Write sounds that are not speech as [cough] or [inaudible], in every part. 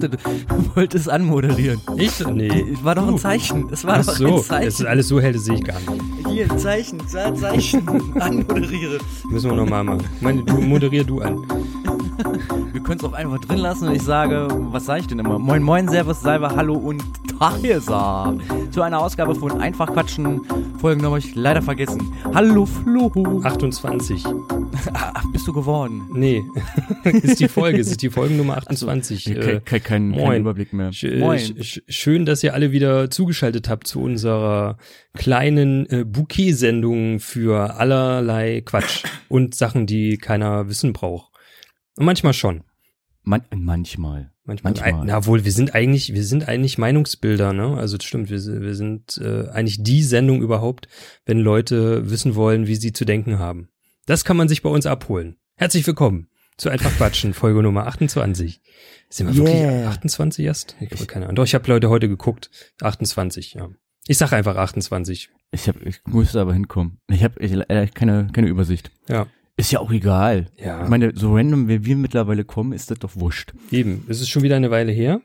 Dachte, du [laughs] wolltest anmoderieren. Ich? Nee. Es war doch ein Zeichen. Es war Ach doch so, ein Zeichen. das ist alles so hell, das sehe ich gar nicht. Hier, ein Zeichen, Zeichen. [laughs] Anmoderiere. Müssen wir nochmal machen. Meine, du moderier du an. Wir können es auch einfach drin lassen und ich sage, was sage ich denn immer? Moin, moin, Servus, Salve, Hallo und Tahesa. Zu einer Ausgabe von Einfach Quatschen. Folgen habe ich leider vergessen. Hallo, Flo. 28. Ach, bist du geworden? Nee, [laughs] ist die Folge, es ist die Folgennummer 28. Äh, kein, kein, moin. Überblick mehr. sch- äh, sch- sch- schön, dass ihr alle wieder zugeschaltet habt zu unserer kleinen äh, Bouquet-Sendung für allerlei Quatsch [coughs] und Sachen, die keiner wissen braucht. Und manchmal schon. Man, manchmal. Manchmal. Manchmal. Na wohl, wir sind eigentlich, wir sind eigentlich Meinungsbilder, ne? Also das stimmt, wir, sind- wir sind äh, eigentlich die Sendung überhaupt, wenn Leute wissen wollen, wie sie zu denken haben. Das kann man sich bei uns abholen. Herzlich willkommen zu Einfach Quatschen, Folge Nummer 28. Sind wir Yeah. wirklich 28 erst? Ich habe keine Ahnung. Doch, ich habe Leute heute geguckt. 28, ja. Ich sag einfach 28. Ich, hab, ich musste aber hinkommen. Ich habe ich, äh, keine, keine Übersicht. Ja. Ist ja auch egal. Ja. Ich meine, so random, wie wir mittlerweile kommen, ist das doch wurscht. Eben, es ist schon wieder eine Weile her.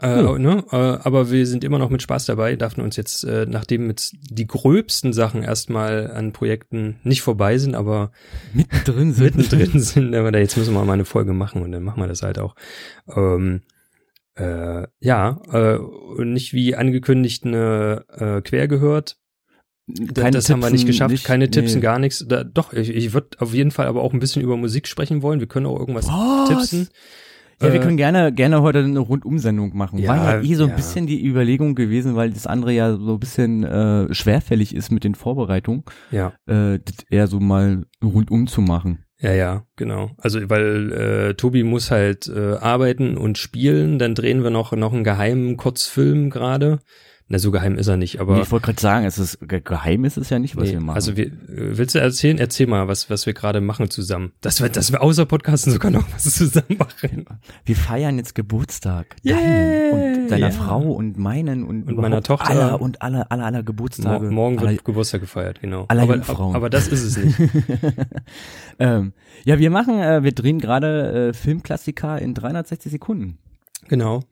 Äh, Ja. ne? äh, aber wir sind immer noch mit Spaß dabei, darfen uns jetzt, äh, nachdem jetzt die gröbsten Sachen erstmal an Projekten nicht vorbei sind, aber Mittendrin sind. mittendrin [laughs] sind, aber da jetzt müssen wir mal eine Folge machen und dann machen wir das halt auch. Ähm, äh, ja, äh, nicht wie angekündigt eine äh, Quer gehört. Keine das haben wir nicht geschafft, nicht- keine Tipps nee. und gar nichts. Da, doch, ich, ich würde auf jeden Fall aber auch ein bisschen über Musik sprechen wollen. Wir können auch irgendwas Was? tipsen. Ja, wir Äh, können gerne, gerne heute eine Rundumsendung machen. Ja, War ja eh so ein ja. bisschen die Überlegung gewesen, weil das andere ja so ein bisschen äh, schwerfällig ist mit den Vorbereitungen, Ja. äh, das eher so mal rundum zu machen. Ja, ja, genau. Also weil äh, Tobi muss halt äh, arbeiten und spielen, dann drehen wir noch noch einen geheimen Kurzfilm gerade. Na, so geheim ist er nicht, aber nee, ich wollte gerade sagen, es ist ge- geheim ist es ja nicht, was nee, wir machen. also wir, willst du erzählen? Erzähl mal, was was wir gerade machen zusammen. Dass wir dass wir außer Podcasten sogar noch was zusammen machen. wir feiern jetzt Geburtstag. Yeah, deinen und deiner ja. Frau und meinen und, Und meiner Tochter. aller und aller aller aller Mor Geburtstage. morgen aller, wird Geburtstag gefeiert, genau. aller aber, Jungfrauen. aber das ist es nicht. [laughs] ähm, ja, wir machen, äh, wir drehen gerade äh, Filmklassiker in 360 Sekunden. genau.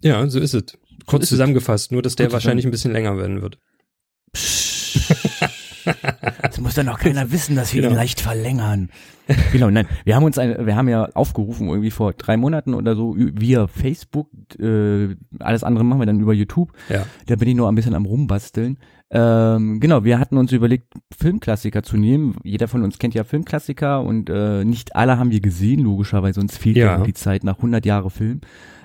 Ja, so ist es. Kurz es. zusammengefasst, nur dass der Kurz wahrscheinlich ein bisschen länger werden wird. Das muss doch noch keiner wissen, dass wir Genau. ihn leicht verlängern. genau, nein, wir haben uns ein, wir haben ja aufgerufen irgendwie vor drei Monaten oder so via Facebook, äh, alles andere machen wir dann über YouTube. Ja. Da bin ich nur ein bisschen am rumbasteln. Ähm, genau, wir hatten uns überlegt, Filmklassiker zu nehmen. Jeder von uns kennt ja Filmklassiker und äh, nicht alle haben wir gesehen, logischerweise, uns fehlt ja, Ja. die Zeit nach 100 Jahre Film.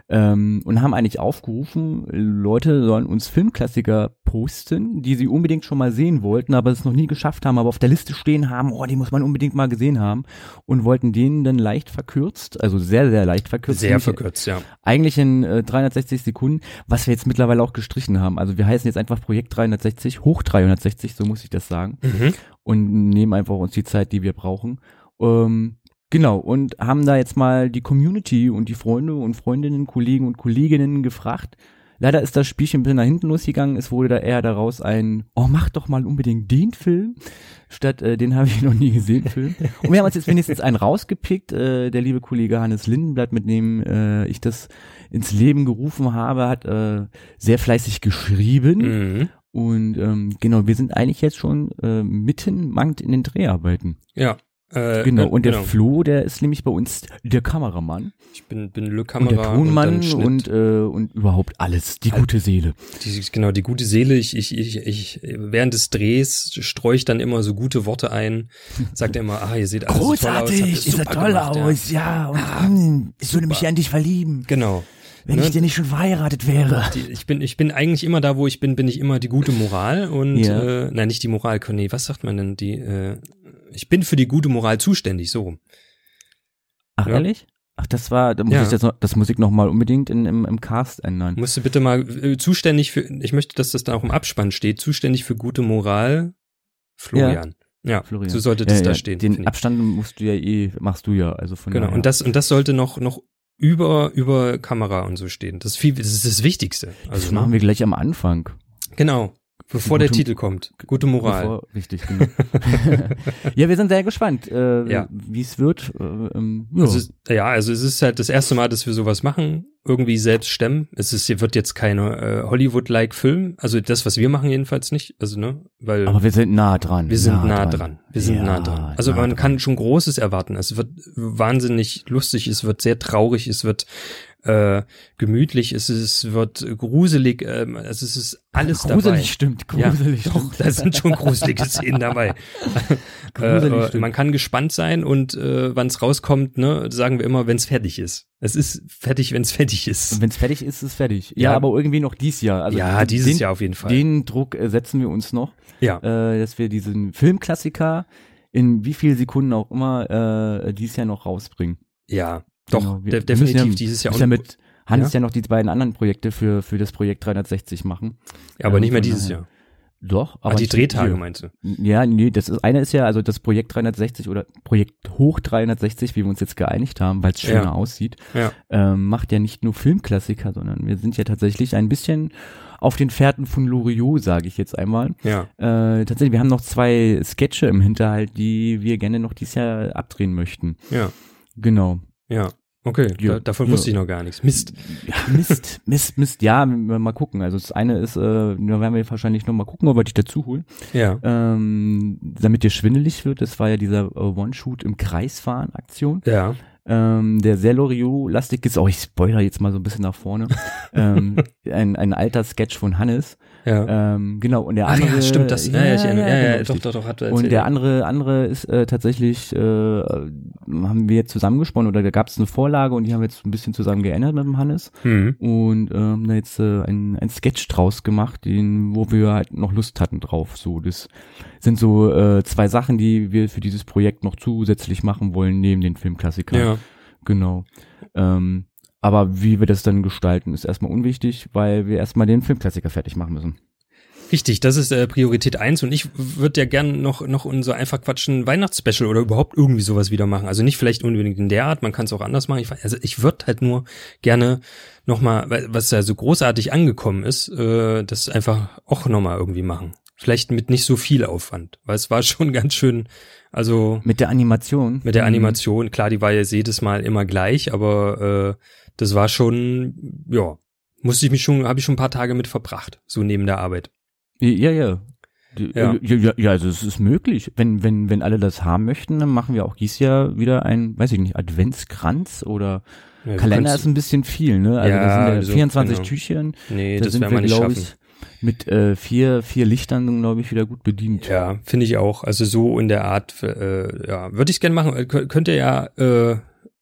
Ähm, und haben eigentlich aufgerufen, Leute sollen uns Filmklassiker posten, die sie unbedingt schon mal sehen wollten, aber es noch nie geschafft haben, aber auf der Liste stehen haben, oh, die muss man unbedingt mal gesehen haben und wollten denen dann leicht verkürzt, also sehr, sehr leicht verkürzt. Sehr verkürzt, ja. eigentlich in äh, 360 Sekunden, was wir jetzt mittlerweile auch gestrichen haben. Also wir heißen jetzt einfach Projekt 360, hoch 360, so muss ich das sagen. Mhm. Und nehmen einfach uns die Zeit, die wir brauchen. Ähm, genau, und haben da jetzt mal die Community und die Freunde und Freundinnen, Kollegen und Kolleginnen gefragt. Leider ist das Spielchen ein bisschen nach hinten losgegangen. Es wurde da eher daraus ein, oh, mach doch mal unbedingt den Film, statt äh, den habe ich noch nie gesehen, Film. Und wir haben uns jetzt wenigstens einen rausgepickt. Äh, der liebe Kollege Hannes Lindenblatt, mit dem äh, ich das ins Leben gerufen habe, hat äh, sehr fleißig geschrieben. Mhm. Und ähm, genau, wir sind eigentlich jetzt schon äh, mitten mangt in den Dreharbeiten. Ja. Äh, Genau, und der genau. Flo, der ist nämlich bei uns der Kameramann Ich bin, bin Le und Kamera der Tonmann dann Schnitt. und, äh, und überhaupt alles, die gute Seele. die, genau die gute Seele. Ich, ich, ich, ich während des Drehs streue ich dann immer so gute Worte ein. Sagt er immer, ah, ihr seht alles so toll aus. super er toll gemacht, ja. aus, ja. Und mm, ich würde mich ja an dich verlieben, Genau. wenn Ne? ich dir nicht schon verheiratet wäre. Die, ich bin, ich bin eigentlich immer da, wo ich bin, bin ich immer die gute Moral und Ja. äh, nein, nicht die Moral, nee, was sagt man denn? Die, äh, ich bin für die gute Moral zuständig, so rum. Ach, Ja. ehrlich? Ach, das war, da muss Ja. ich jetzt noch, das muss ich noch mal unbedingt in, im, im Cast ändern. Musst du bitte mal äh, zuständig für, ich möchte, dass das da auch im Abspann steht, zuständig für gute Moral, Florian. Ja, Florian. so sollte das Ja, da ja, stehen. Den. Abstand musst du ja eh, machst du ja, also von Genau. daher. Und das, und das sollte noch, noch über, über Kamera und so stehen. Das ist viel, das ist das Wichtigste. das Also, machen ne? wir gleich am Anfang. Genau. Bevor Gute- der Titel kommt. Gute Moral. Bevor, richtig, genau. [laughs] ja, wir sind sehr gespannt, äh, Ja. wie es wird. Äh, ähm, ja. Also, es- ja, also es ist halt das erste Mal, dass wir sowas machen, irgendwie selbst stemmen. Es ist, wird jetzt keine äh, Hollywood-like Film, also das, was wir machen jedenfalls nicht, also ne, weil Aber wir sind nah dran. wir sind nah, dran. Wir sind Ja, nah dran. Also nah man dran. kann schon Großes erwarten. Es wird wahnsinnig lustig, es wird sehr traurig, es wird äh, gemütlich, es, ist, wird gruselig, ähm, also es ist alles [laughs] gruselig dabei. stimmt, gruselig ja, doch, [laughs] stimmt. da sind schon gruselige Szenen dabei. [laughs] Gruselig äh, äh, stimmt. man kann gespannt sein und äh, wann es rauskommt, ne, sagen wir immer, wenn es fertig ist. Es ist fertig, wenn es fertig ist. Wenn es fertig ist, ist es fertig. Ja, Ja. aber irgendwie noch dies Jahr. Also ja, dieses den, Jahr auf jeden Fall. Den Druck äh, setzen wir uns noch, ja, äh, dass wir diesen Filmklassiker in wie viel Sekunden auch immer äh, dieses Jahr noch rausbringen. ja, doch, Genau, wir de definitiv ja- dieses Jahr. Müssen ja Und- mit Hans ja? noch die beiden anderen Projekte für, für das Projekt 360 machen. ja, aber ähm, nicht mehr von dieses daher. Jahr. Doch, aber Ah, die Drehtage hier. meinst du? Ja, nee, das ist, eine ist ja, also das Projekt 360 oder Projekt Hoch 360, wie wir uns jetzt geeinigt haben, weil es schöner Ja. aussieht, Ja. ähm, macht ja nicht nur Filmklassiker, sondern wir sind ja tatsächlich ein bisschen auf den Fährten von Loriot, sage ich jetzt einmal. Ja. Äh, tatsächlich, wir haben noch zwei Sketche im Hinterhalt, die wir gerne noch dieses Jahr abdrehen möchten. Ja. Genau. Ja. Okay, Ja, da, davon ja. wusste ich noch gar nichts. Mist. Ja, Mist, Mist, Mist. Ja, wir- mal gucken. Also das eine ist, äh, da werden wir wahrscheinlich noch mal gucken, ob wir dich dazu holen. Ja. Ähm, damit dir schwindelig wird, das war ja dieser äh, One-Shoot im Kreisfahren-Aktion, Ja. Ähm, der sehr Loriot-lastig ist. Oh, ich spoiler jetzt mal so ein bisschen nach vorne. [laughs] ähm, ein, ein alter Sketch von Hannes. Ja. Ähm, genau, und der Ach andere. ja, stimmt das. Ja, ja, ich erinnere. Ja, ja, genau, doch, richtig. doch, doch, hat er erzählt. Und der andere, andere ist äh, tatsächlich, äh, haben wir jetzt zusammengesponnen oder da gab es eine Vorlage und die haben wir jetzt ein bisschen zusammen geändert mit dem Hannes hm. und ähm, da jetzt äh, ein, ein Sketch draus gemacht, den, wo wir halt noch Lust hatten drauf. So, das sind so äh, zwei Sachen, die wir für dieses Projekt noch zusätzlich machen wollen, neben den Filmklassikern. Ja. Genau. Ähm, aber wie wir das dann gestalten, ist erstmal unwichtig, weil wir erstmal den Filmklassiker fertig machen müssen. Richtig, das ist äh, Priorität eins und ich würde ja gern noch noch unser einfach quatschen Weihnachtsspecial oder überhaupt irgendwie sowas wieder machen. Also nicht vielleicht unbedingt in der Art, man kann es auch anders machen. Ich, also ich würde halt nur gerne noch mal, weil- was ja so großartig angekommen ist, äh, das einfach auch noch mal irgendwie machen. Vielleicht mit nicht so viel Aufwand, weil es war [laughs] schon ganz schön, also Mit der Animation. mit der Mhm. Animation, klar, die war jetzt jedes Mal immer gleich, aber äh, das war schon, ja, musste ich mich schon, habe ich schon ein paar Tage mit verbracht, so neben der Arbeit. Ja, ja. Ja. Ja, ja, ja, also es ist möglich. Wenn, wenn, wenn alle das haben möchten, dann machen wir auch dieses Jahr wieder ein, weiß ich nicht, Adventskranz oder Ja, Kalender ist ein bisschen viel, ne? Also Ja, das sind ja also, 24 genau. Tüchern. Nee, Da das sind werden wir, wir nicht schaffen. ich, mit äh, vier, vier Lichtern, glaube ich, wieder gut bedient. Ja, finde ich auch. Also so in der Art, äh, ja, würde ich gerne machen. Äh, kö- Könnt ihr ja äh,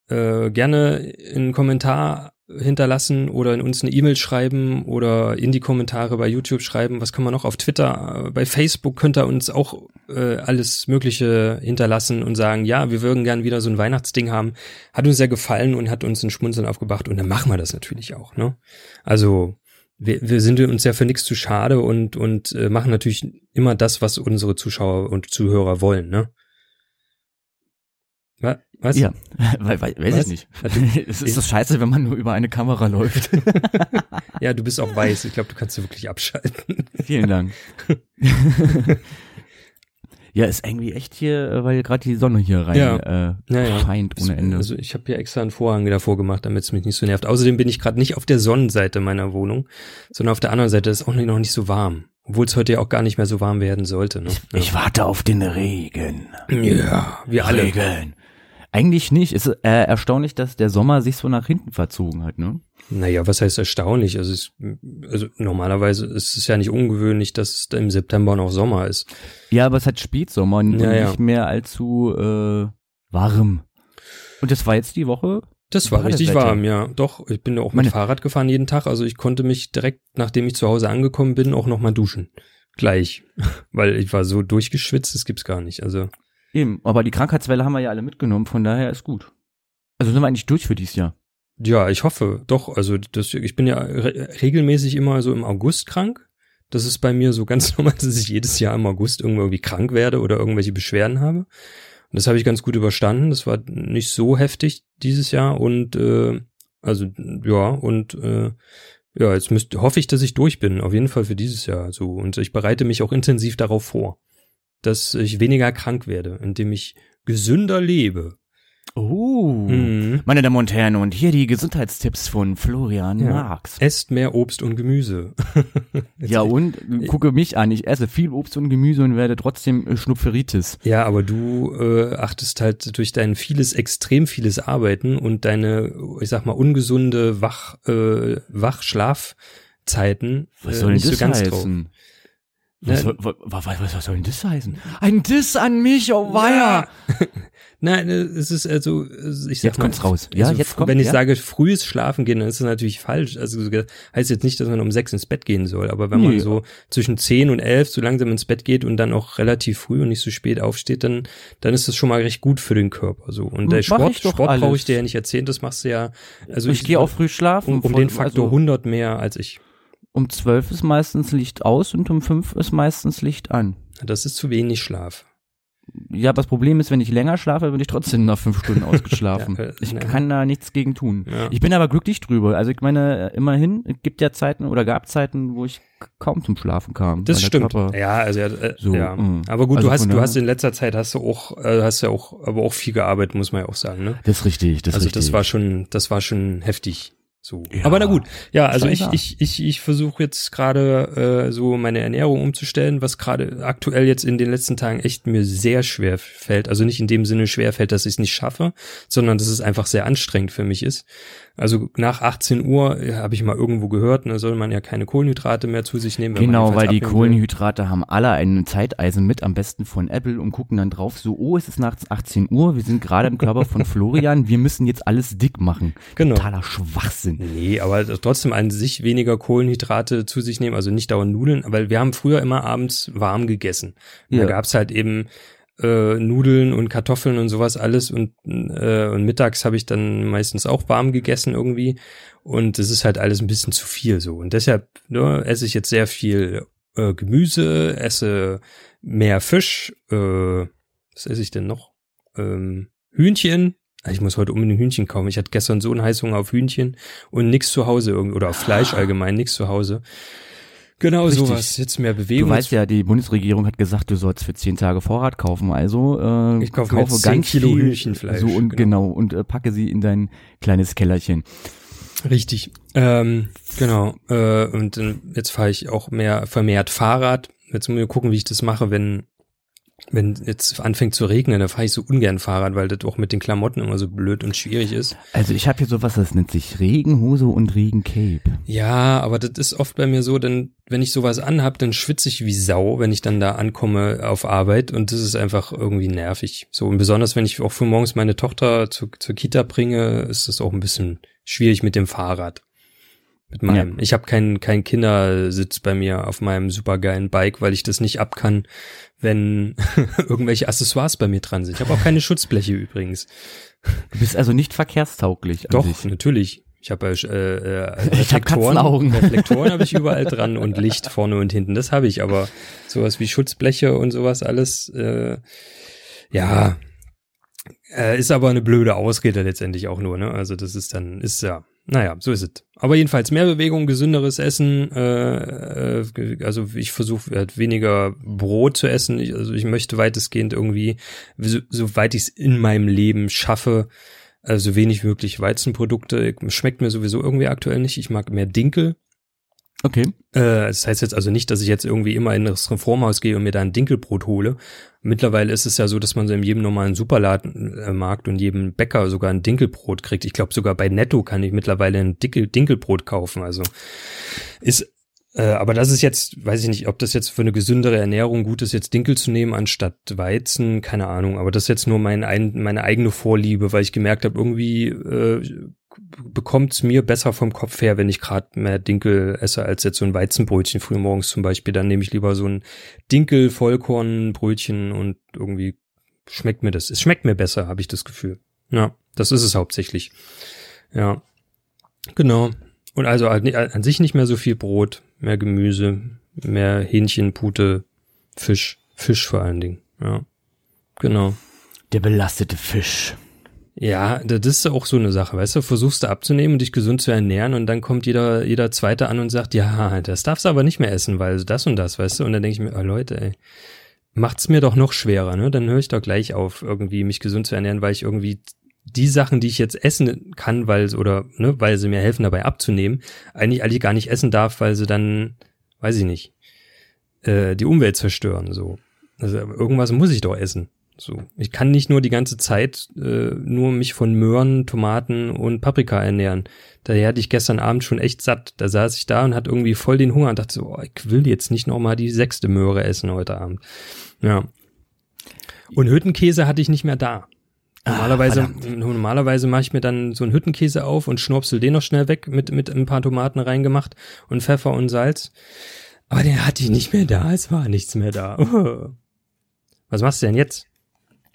äh, gerne einen Kommentar hinterlassen oder in uns eine E-Mail schreiben oder in die Kommentare bei YouTube schreiben. Was kann man noch auf Twitter, äh, bei Facebook könnt ihr uns auch äh, alles Mögliche hinterlassen und sagen, ja, wir würden gern wieder so ein Weihnachtsding haben. Hat uns sehr gefallen und hat uns ein Schmunzeln aufgebracht und dann machen wir das natürlich auch. Ne? Also wir, wir sind uns ja für nichts zu schade und, und äh, machen natürlich immer das, was unsere Zuschauer und Zuhörer wollen, ne? Wa- Was? Ja, [laughs] weil, weil, weiß Was? ich nicht. [laughs] es ist das scheiße, wenn man nur über eine Kamera läuft. [laughs] Ja, du bist auch weiß. Ich glaube, du kannst du wirklich abschalten. Vielen Dank. Ja, ist irgendwie echt hier, äh, weil gerade die Sonne hier rein Ja. äh, Ja, ja. scheint ohne Ende. Also ich habe hier extra einen Vorhang davor gemacht, damit es mich nicht so nervt. Außerdem bin ich gerade nicht auf der Sonnenseite meiner Wohnung, sondern auf der anderen Seite ist auch noch nicht so warm. Obwohl es heute ja auch gar nicht mehr so warm werden sollte. Ne? ich warte auf den Regen. ja, wir alle. Regen. Eigentlich nicht. Es ist äh, erstaunlich, dass der Sommer sich so nach hinten verzogen hat, ne? Naja, was heißt erstaunlich? Also, es, also normalerweise ist es ja nicht ungewöhnlich, dass es im September noch Sommer ist. Ja, aber es hat Spätsommer und Ja, ja. nicht mehr allzu äh, warm. Und das war jetzt die Woche. Das war richtig warm, ja. Doch, ich bin ja auch mit Meine- Fahrrad gefahren jeden Tag. Also ich konnte mich direkt, nachdem ich zu Hause angekommen bin, auch nochmal duschen. Gleich. [laughs] Weil ich war so durchgeschwitzt, das gibt's gar nicht. Also, Eben, aber die Krankheitswelle haben wir ja alle mitgenommen, von daher ist gut. Also sind wir eigentlich durch für dieses Jahr. ja, ich hoffe doch. Also das, ich bin ja re regelmäßig immer so im August krank. Das ist bei mir so ganz [laughs] normal, dass ich jedes Jahr im August irgendwie krank werde oder irgendwelche Beschwerden habe. Und das habe ich ganz gut überstanden. Das war nicht so heftig dieses Jahr und äh, also ja und äh, ja, jetzt müsst, hoffe ich, dass ich durch bin, auf jeden Fall für dieses Jahr so. Und ich bereite mich auch intensiv darauf vor, dass ich weniger krank werde, indem ich gesünder lebe. Oh, Mhm. meine Damen und Herren, und hier die Gesundheitstipps von Florian Ja. Marx. Esst mehr Obst und Gemüse. [laughs] Ja, [laughs] und äh, gucke mich an. Ich esse viel Obst und Gemüse und werde trotzdem äh, Schnupferitis. Ja, aber du äh, achtest halt durch dein vieles, extrem vieles Arbeiten und deine, ich sag mal, ungesunde Wach, äh, Wachschlafzeiten Was äh, soll denn nicht das so ganz drauf. Heißen? Ne? Was, was, was soll denn das heißen? Ein Diss an mich, oh weia! [laughs] Nein, äh, es ist also, ich sag Jetzt mal, kommt's raus. Ja, also, jetzt kommt, Wenn ich ja. sage frühes Schlafen gehen, dann ist das natürlich falsch. Also das heißt jetzt nicht, dass man um sechs ins Bett gehen soll, aber wenn man Nee. so zwischen zehn und elf so langsam ins Bett geht und dann auch relativ früh und nicht so spät aufsteht, dann dann ist das schon mal recht gut für den Körper. So und der Mach Sport, ich Sport brauche ich dir ja nicht erzählen, das machst du ja. Also ich gehe auch früh schlafen. um, um Von- den Faktor also 100 mehr als ich. Um zwölf ist meistens Licht aus und um fünf ist meistens Licht an. Das ist zu wenig Schlaf. Ja, aber das Problem ist, wenn ich länger schlafe, bin ich trotzdem nach fünf Stunden [laughs] ausgeschlafen. Ja, äh, ich ne. kann da nichts gegen tun. Ja. Ich bin aber glücklich drüber. Also ich meine, äh, immerhin, gibt ja Zeiten oder gab Zeiten, wo ich kaum zum Schlafen kam. Das stimmt. Körper- Ja, also ja, äh, So, ja. mm. Aber gut, Also du hast du hast in letzter Zeit hast du auch äh, hast ja auch aber auch viel gearbeitet, muss man ja auch sagen, ne? Das ist richtig, das also richtig. das war schon, das war schon heftig. So. Ja. Aber na gut, ja, also ich, ich, ich, ich versuche jetzt gerade äh, so meine Ernährung umzustellen, was gerade aktuell jetzt in den letzten Tagen echt mir sehr schwer fällt. Also nicht in dem Sinne schwer fällt, dass ich es nicht schaffe, sondern dass es einfach sehr anstrengend für mich ist. Also nach 18 Uhr äh, habe ich mal irgendwo gehört, da soll man ja keine Kohlenhydrate mehr zu sich nehmen. Genau, weil die abnehmen will. Kohlenhydrate haben alle ein Zeiteisen mit, am besten von Apple und gucken dann drauf, so, oh, es ist nachts 18 Uhr, wir sind gerade im Körper von [laughs] Florian, wir müssen jetzt alles dick machen. Genau. Totaler Schwachsinn. Nee, aber trotzdem an sich weniger Kohlenhydrate zu sich nehmen, also nicht dauernd Nudeln, weil wir haben früher immer abends warm gegessen. Ja. Da gab's halt eben äh, Nudeln und Kartoffeln und sowas alles und, äh, und mittags habe ich dann meistens auch warm gegessen irgendwie und es ist halt alles ein bisschen zu viel so und deshalb ne, esse ich jetzt sehr viel äh, Gemüse, esse mehr Fisch, äh, was esse ich denn noch? Ähm, Hühnchen. Ah, Ich muss heute unbedingt Hühnchen kaufen. Ich hatte gestern so einen Heißhunger auf Hühnchen und nix zu Hause irgendwie oder auf Fleisch allgemein, nix zu Hause. Genau Richtig. sowas. Jetzt mehr Du Bewegung. weißt ja, die Bundesregierung hat gesagt, du sollst für 10 Tage Vorrat kaufen, also äh, Ich kaufe jetzt 10 Kilo viel, Hühnchenfleisch, So und genau. genau. und äh, packe sie in dein kleines Kellerchen. Richtig. Ähm, genau. Äh, und äh, jetzt fahre ich auch mehr vermehrt Fahrrad. Jetzt muss ich gucken, wie ich das mache, wenn wenn jetzt anfängt zu regnen, da fahre ich so ungern Fahrrad, weil das auch mit den Klamotten immer so blöd und schwierig ist. Also ich habe hier sowas, das nennt sich Regenhose und Regencape. Ja, aber das ist oft bei mir so, denn wenn ich sowas anhab, dann schwitze ich wie Sau, wenn ich dann da ankomme auf Arbeit und das ist einfach irgendwie nervig. So und besonders wenn ich auch früh morgens meine Tochter zu, zur Kita bringe, ist das auch ein bisschen schwierig mit dem Fahrrad. Mit meinem. Ich habe keinen keinen Kindersitz bei mir auf meinem supergeilen Bike, weil ich das nicht ab kann, wenn [laughs] irgendwelche Accessoires bei mir dran sind. Ich habe auch keine [laughs] Schutzbleche übrigens. Du bist also nicht verkehrstauglich Doch, sich. natürlich. Ich habe äh, äh, [laughs] hab Reflektoren, Katzenaugen. Reflektoren habe ich überall dran und Licht vorne und hinten. Das habe ich, aber sowas wie Schutzbleche und sowas alles, äh, ja, äh, ist aber eine blöde Ausrede letztendlich auch nur. Ne? Also das ist dann, ist ja, naja, so ist es. Aber jedenfalls mehr Bewegung, gesünderes Essen. Äh, äh, also ich versuche halt weniger Brot zu essen. Ich, also ich möchte weitestgehend irgendwie, so, soweit ich es in meinem Leben schaffe, also wenig wirklich Weizenprodukte. Schmeckt mir sowieso irgendwie aktuell nicht. Ich mag mehr Dinkel. Okay. Äh, das heißt jetzt also nicht, dass ich jetzt irgendwie immer in das Reformhaus gehe und mir da ein Dinkelbrot hole. Mittlerweile ist es ja so, dass man so in jedem normalen Supermarkt und jedem Bäcker sogar ein Dinkelbrot kriegt. Ich glaube sogar bei Netto kann ich mittlerweile ein Dinkel Dinkelbrot kaufen. Also ist äh, aber das ist jetzt, weiß ich nicht, ob das jetzt für eine gesündere Ernährung gut ist, jetzt Dinkel zu nehmen anstatt Weizen, keine Ahnung. Aber das ist jetzt nur mein, ein, meine eigene Vorliebe, weil ich gemerkt habe, irgendwie äh, bekommt es mir besser vom Kopf her, wenn ich gerade mehr Dinkel esse, als jetzt so ein Weizenbrötchen früh morgens zum Beispiel. Dann nehme ich lieber so ein Dinkel-Vollkornbrötchen und irgendwie schmeckt mir das. Es schmeckt mir besser, habe ich das Gefühl. Ja, das ist es hauptsächlich. Ja, genau. Und also an sich nicht mehr so viel Brot, mehr Gemüse, mehr Hähnchen, Pute, Fisch, Fisch vor allen Dingen. Ja, genau. Der belastete Fisch. Ja, das ist auch so eine Sache, weißt du, versuchst du abzunehmen und dich gesund zu ernähren und dann kommt jeder, jeder Zweite an und sagt, ja, das darfst du aber nicht mehr essen, weil das und das, weißt du, und dann denke ich mir, oh Leute, ey, macht's mir doch noch schwerer, ne, dann höre ich doch gleich auf, irgendwie mich gesund zu ernähren, weil ich irgendwie die Sachen, die ich jetzt essen kann, weil, oder, ne, weil sie mir helfen dabei abzunehmen, eigentlich alle gar nicht essen darf, weil sie dann, weiß ich nicht, äh, die Umwelt zerstören, so. Also irgendwas muss ich doch essen. So, ich kann nicht nur die ganze Zeit äh, nur mich von Möhren, Tomaten und Paprika ernähren. Daher hatte ich gestern Abend schon echt satt. Da saß ich da und hatte irgendwie voll den Hunger und dachte so, oh, ich will jetzt nicht noch mal die sechste Möhre essen heute Abend. Ja. Und Hüttenkäse hatte ich nicht mehr da. Ah, normalerweise, ah, normalerweise mache ich mir dann so einen Hüttenkäse auf und schnurpsel den noch schnell weg mit, mit ein paar Tomaten reingemacht und Pfeffer und Salz. Aber den hatte ich nicht mehr da. Es war nichts mehr da. [laughs] Was machst du denn jetzt?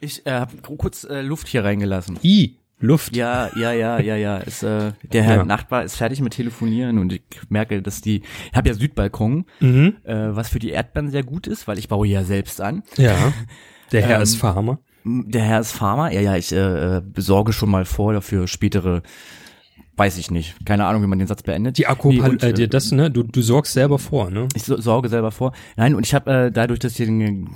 Ich äh, habe kurz äh, Luft hier reingelassen. I, Luft. Ja, ja, ja, ja, ja. Ist, äh, der Herr ja. Nachbar ist fertig mit Telefonieren und ich merke, dass die, ich habe ja Südbalkon, mhm. äh, was für die Erdbeeren sehr gut ist, weil ich baue ja selbst an. Ja. Der Herr ähm, ist Farmer. Der Herr ist Farmer. Ja, ja, ich äh, besorge schon mal vor dafür spätere Weiß ich nicht. Keine Ahnung, wie man den Satz beendet. Die Akku, nee, und, äh, dir das, ne? Du, du sorgst selber vor, ne? Ich sorge selber vor. Nein, und ich habe äh, dadurch, dass hier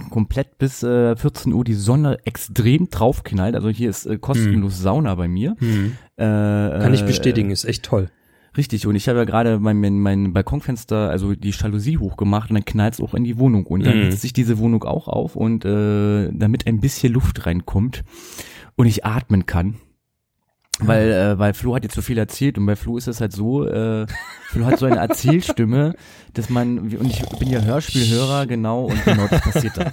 komplett bis äh, 14 Uhr die Sonne extrem draufknallt, also hier ist äh, kostenlos hm. Sauna bei mir. Hm. Äh, Kann ich bestätigen, ist echt toll. Richtig, und ich habe ja gerade mein, mein, mein Balkonfenster, also die Jalousie hochgemacht und dann knallt's auch in die Wohnung. Und dann mhm. sich diese Wohnung auch auf und äh, damit ein bisschen Luft reinkommt und ich atmen kann weil, äh, weil Flo hat jetzt so viel erzählt und bei Flo ist es halt so, äh, Flo hat so eine Erzählstimme, [laughs] dass man, und ich bin ja Hörspielhörer, genau, und genau das passiert da.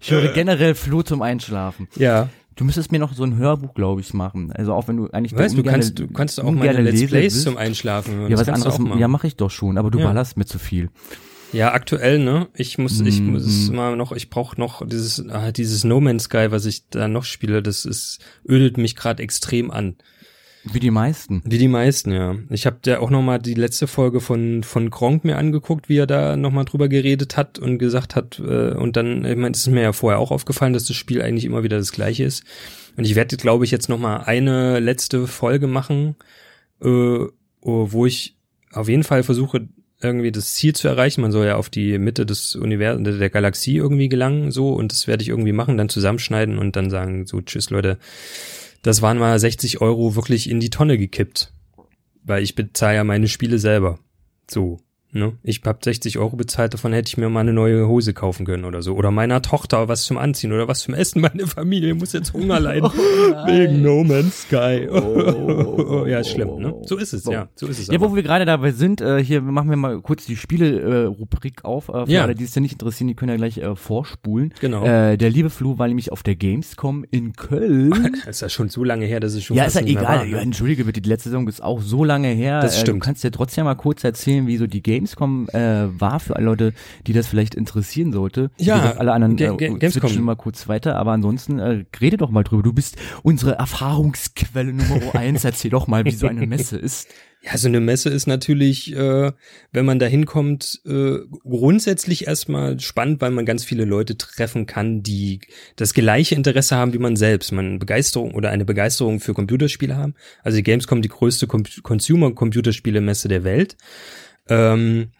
Ich höre generell Flo zum Einschlafen. Ja. Du müsstest mir noch so ein Hörbuch, glaube ich, machen. Also auch wenn du eigentlich weißt, du kannst du kannst auch meine Let's Plays zum Einschlafen hören. Ja, was anderes. Ja, mache ich doch schon, aber du ja. ballerst mir zu viel. Ja, aktuell, ne? Ich muss, ich mhm. muss mal noch, ich brauche noch dieses, ah, dieses No Man's Sky, was ich da noch spiele, das ist, ödet mich gerade extrem an. Wie die meisten. Wie die meisten, ja. Ich habe ja auch noch mal die letzte Folge von von Gronk mir angeguckt, wie er da noch mal drüber geredet hat und gesagt hat äh, und dann, ich meine, es ist mir ja vorher auch aufgefallen, dass das Spiel eigentlich immer wieder das gleiche ist. Und ich werde, glaube ich, jetzt noch mal eine letzte Folge machen, äh, wo ich auf jeden Fall versuche, irgendwie das Ziel zu erreichen. Man soll ja auf die Mitte des Universums, der Galaxie irgendwie gelangen, so, und das werde ich irgendwie machen, dann zusammenschneiden und dann sagen, so, tschüss Leute, das waren mal 60 Euro wirklich in die Tonne gekippt. Weil ich bezahle ja meine Spiele selber. So. Ne? Ich hab 60 Euro bezahlt, davon hätte ich mir mal eine neue Hose kaufen können oder so. Oder meiner Tochter was zum Anziehen oder was zum Essen. [laughs] Meine Familie muss jetzt Hunger [laughs] leiden. Oh Wegen No Man's Sky. Oh, [laughs] ja, ist schlimm, ne? So ist es, ja. So ist es. Ja, aber. wo wir gerade dabei sind, äh, hier machen wir mal kurz die Spiele-Rubrik äh, auf. Äh, für ja. alle, die es ja nicht interessieren, die können ja gleich äh, vorspulen. Genau. Äh, der liebe Flo war nämlich auf der Gamescom in Köln. das ist ja schon so lange her, dass es schon Ja, ist ja egal. War, ne? ja, entschuldige bitte, die letzte Saison ist auch so lange her. Das stimmt. Äh, du kannst ja trotzdem mal kurz erzählen, wie so die Games Gamescom äh, war für alle Leute, die das vielleicht interessieren sollte. Ja, alle anderen äh, Gamescom. mal kurz weiter, aber ansonsten äh, rede doch mal drüber. Du bist unsere Erfahrungsquelle Nummer [laughs] eins. Erzähl doch mal, wie so eine Messe ist. Ja, so eine Messe ist natürlich, äh, wenn man da hinkommt, äh, grundsätzlich erstmal spannend, weil man ganz viele Leute treffen kann, die das gleiche Interesse haben wie man selbst. Man Begeisterung oder eine Begeisterung für Computerspiele haben. Also die Gamescom die größte Com Consumer-Computerspiele-Messe der Welt. Ähm,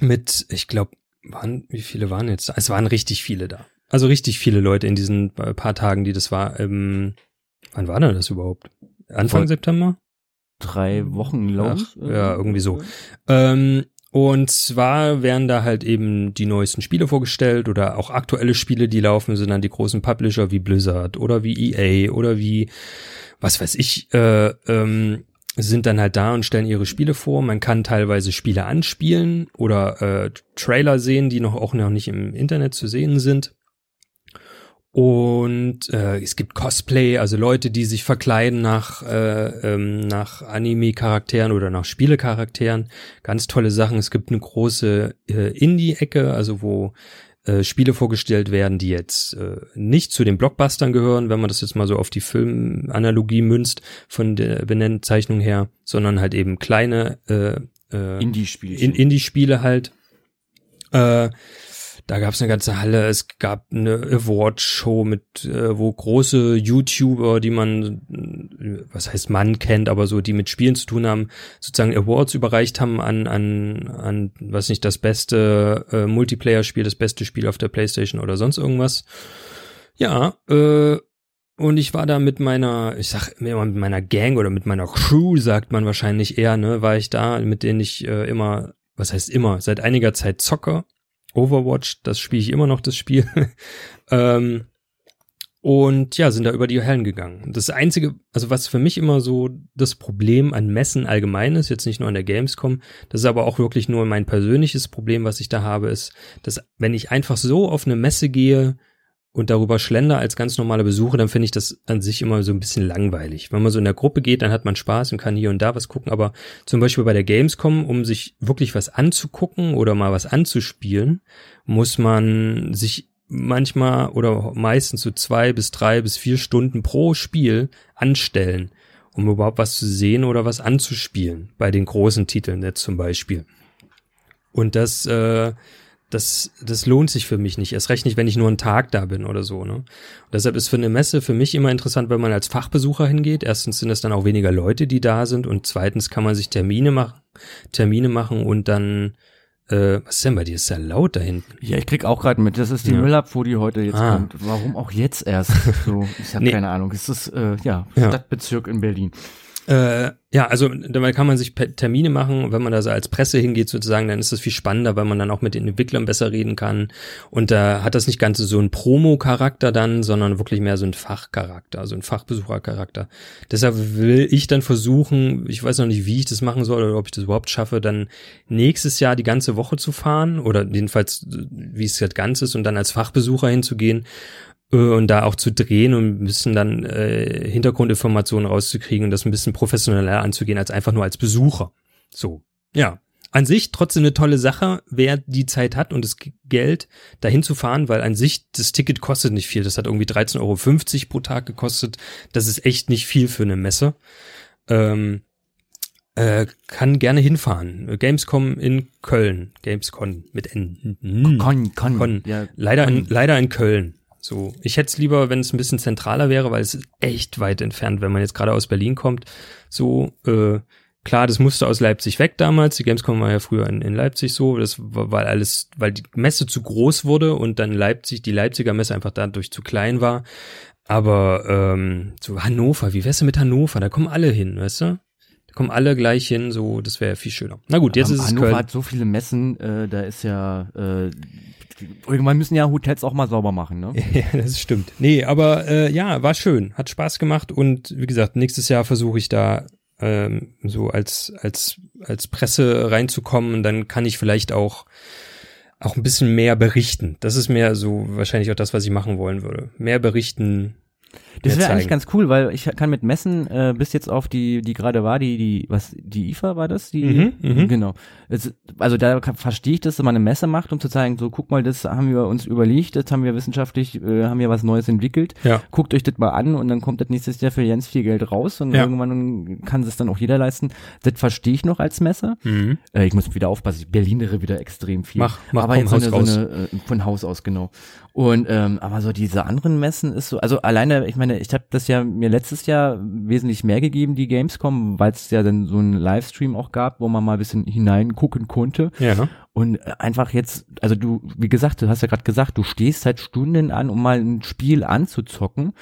mit, ich glaube, waren, wie viele waren jetzt da? Es waren richtig viele da. Also richtig viele Leute in diesen paar Tagen, die das war. Ähm, wann war denn das überhaupt? Anfang Vor September? Drei Wochen, glaube ich. Ja, irgendwie so. Ähm, und zwar werden da halt eben die neuesten Spiele vorgestellt oder auch aktuelle Spiele, die laufen, sind dann die großen Publisher wie Blizzard oder wie EA oder wie, was weiß ich, äh, ähm, sind dann halt da und stellen ihre Spiele vor. Man kann teilweise Spiele anspielen oder äh, Trailer sehen, die noch auch noch nicht im Internet zu sehen sind. Und äh, es gibt Cosplay, also Leute, die sich verkleiden nach, äh, ähm, nach Anime-Charakteren oder nach Spiele-Charakteren. Ganz tolle Sachen. Es gibt eine große äh, Indie-Ecke, also wo äh, Spiele vorgestellt werden, die jetzt äh, nicht zu den Blockbustern gehören, wenn man das jetzt mal so auf die Filmanalogie münzt von der Benennzeichnung her, sondern halt eben kleine äh, äh, Indie-Spiele. In Indie-Spiele halt. Äh, Da gab es eine ganze Halle, es gab eine Award-Show mit, äh, wo große YouTuber, die man, äh, was heißt man kennt, aber so, die mit Spielen zu tun haben, sozusagen Awards überreicht haben an, an, an, was nicht, das beste äh, Multiplayer-Spiel, das beste Spiel auf der Playstation oder sonst irgendwas. Ja, äh, und ich war da mit meiner, ich sag immer mit meiner Gang oder mit meiner Crew, sagt man wahrscheinlich eher, ne, war ich da, mit denen ich äh, immer, was heißt immer, seit einiger Zeit zocke Overwatch, das spiele ich immer noch, das Spiel. [laughs] ähm, und ja, sind da über die Hallen gegangen. Das Einzige, also was für mich immer so das Problem an Messen allgemein ist, jetzt nicht nur an der Gamescom, das ist aber auch wirklich nur mein persönliches Problem, was ich da habe, ist, dass wenn ich einfach so auf eine Messe gehe, und darüber schlender als ganz normale Besucher, dann finde ich das an sich immer so ein bisschen langweilig. Wenn man so in der Gruppe geht, dann hat man Spaß und kann hier und da was gucken, aber zum Beispiel bei der Gamescom, um sich wirklich was anzugucken oder mal was anzuspielen, muss man sich manchmal oder meistens so zwei bis drei bis vier Stunden pro Spiel anstellen, um überhaupt was zu sehen oder was anzuspielen. Bei den großen Titeln jetzt zum Beispiel. Und das äh, das, das lohnt sich für mich nicht. Erst recht nicht, wenn ich nur einen Tag da bin oder so. Ne? Und deshalb ist für eine Messe für mich immer interessant, wenn man als Fachbesucher hingeht. Erstens sind es dann auch weniger Leute, die da sind und zweitens kann man sich Termine machen, Termine machen und dann äh, was ist denn bei dir? Ist ja laut da hinten. Ja, ich krieg auch gerade mit. Das ist die ja. Müllabfuhr, die heute jetzt ah. kommt. Warum auch jetzt erst? So, ich habe nee. keine Ahnung. Es ist äh, ja, ja Stadtbezirk in Berlin. Äh, ja, also dabei kann man sich Termine machen, wenn man da so als Presse hingeht sozusagen, dann ist das viel spannender, weil man dann auch mit den Entwicklern besser reden kann. Und da hat das nicht ganz so einen Promo-Charakter dann, sondern wirklich mehr so einen Fachcharakter, so einen Fachbesuchercharakter. Deshalb will ich dann versuchen, ich weiß noch nicht, wie ich das machen soll oder ob ich das überhaupt schaffe, dann nächstes Jahr die ganze Woche zu fahren oder jedenfalls, wie es jetzt ganz ist und dann als Fachbesucher hinzugehen und da auch zu drehen und ein bisschen dann äh, Hintergrundinformationen rauszukriegen und das ein bisschen professioneller anzugehen als einfach nur als Besucher. So, ja. An sich trotzdem eine tolle Sache, wer die Zeit hat und das Geld dahin zu fahren, weil an sich das Ticket kostet nicht viel. Das hat irgendwie 13,50 Euro pro Tag gekostet. Das ist echt nicht viel für eine Messe. Ähm, äh, kann gerne hinfahren. Gamescom in Köln. Gamescon mit N. Con, con. con. Ja, leider, con. In, leider in Köln. So, ich hätte es lieber, wenn es ein bisschen zentraler wäre, weil es ist echt weit entfernt, wenn man jetzt gerade aus Berlin kommt. So, äh, klar, das musste aus Leipzig weg damals. Die Gamescom war ja früher in, in Leipzig so. Das war, weil alles, weil die Messe zu groß wurde und dann Leipzig, die Leipziger Messe einfach dadurch zu klein war. Aber ähm, so Hannover, wie wär's denn mit Hannover? Da kommen alle hin, weißt du? Da kommen alle gleich hin, so, das wäre viel schöner. Na gut, jetzt ist es Hannover Köln. hat so viele Messen, äh, da ist ja äh, Irgendwann müssen ja Hotels auch mal sauber machen, ne? [laughs] ja, das stimmt. Nee, aber äh, ja, war schön, hat Spaß gemacht und wie gesagt, nächstes Jahr versuche ich da ähm, so als als als Presse reinzukommen und dann kann ich vielleicht auch auch ein bisschen mehr berichten. Das ist mehr so wahrscheinlich auch das, was ich machen wollen würde. Mehr berichten, das wäre eigentlich ganz cool, weil ich kann mit Messen äh, bis jetzt auf die, die gerade war, die, die, was, die IFA war das? Die, mhm, mhm. genau. Es, also da verstehe ich das, dass man eine Messe macht, um zu zeigen, so guck mal, das haben wir uns überlegt, das haben wir wissenschaftlich, äh, haben wir was Neues entwickelt. Ja. Guckt euch das mal an und dann kommt das nächstes Jahr für Jens viel Geld raus und ja. irgendwann kann es dann auch jeder leisten. Das verstehe ich noch als Messe. Mhm. Äh, ich muss wieder aufpassen, ich berlinere wieder extrem viel. Mach, mach aber jetzt so eine, so eine, äh, von Haus aus, genau. Und ähm, aber so diese anderen Messen ist so, also alleine, ich meine, ich habe das ja mir letztes Jahr wesentlich mehr gegeben, die Gamescom, weil es ja dann so einen Livestream auch gab, wo man mal ein bisschen hineingucken konnte. Ja. Und äh, einfach jetzt, also du, wie gesagt, du hast ja gerade gesagt, du stehst seit Stunden an, um mal ein Spiel anzuzocken.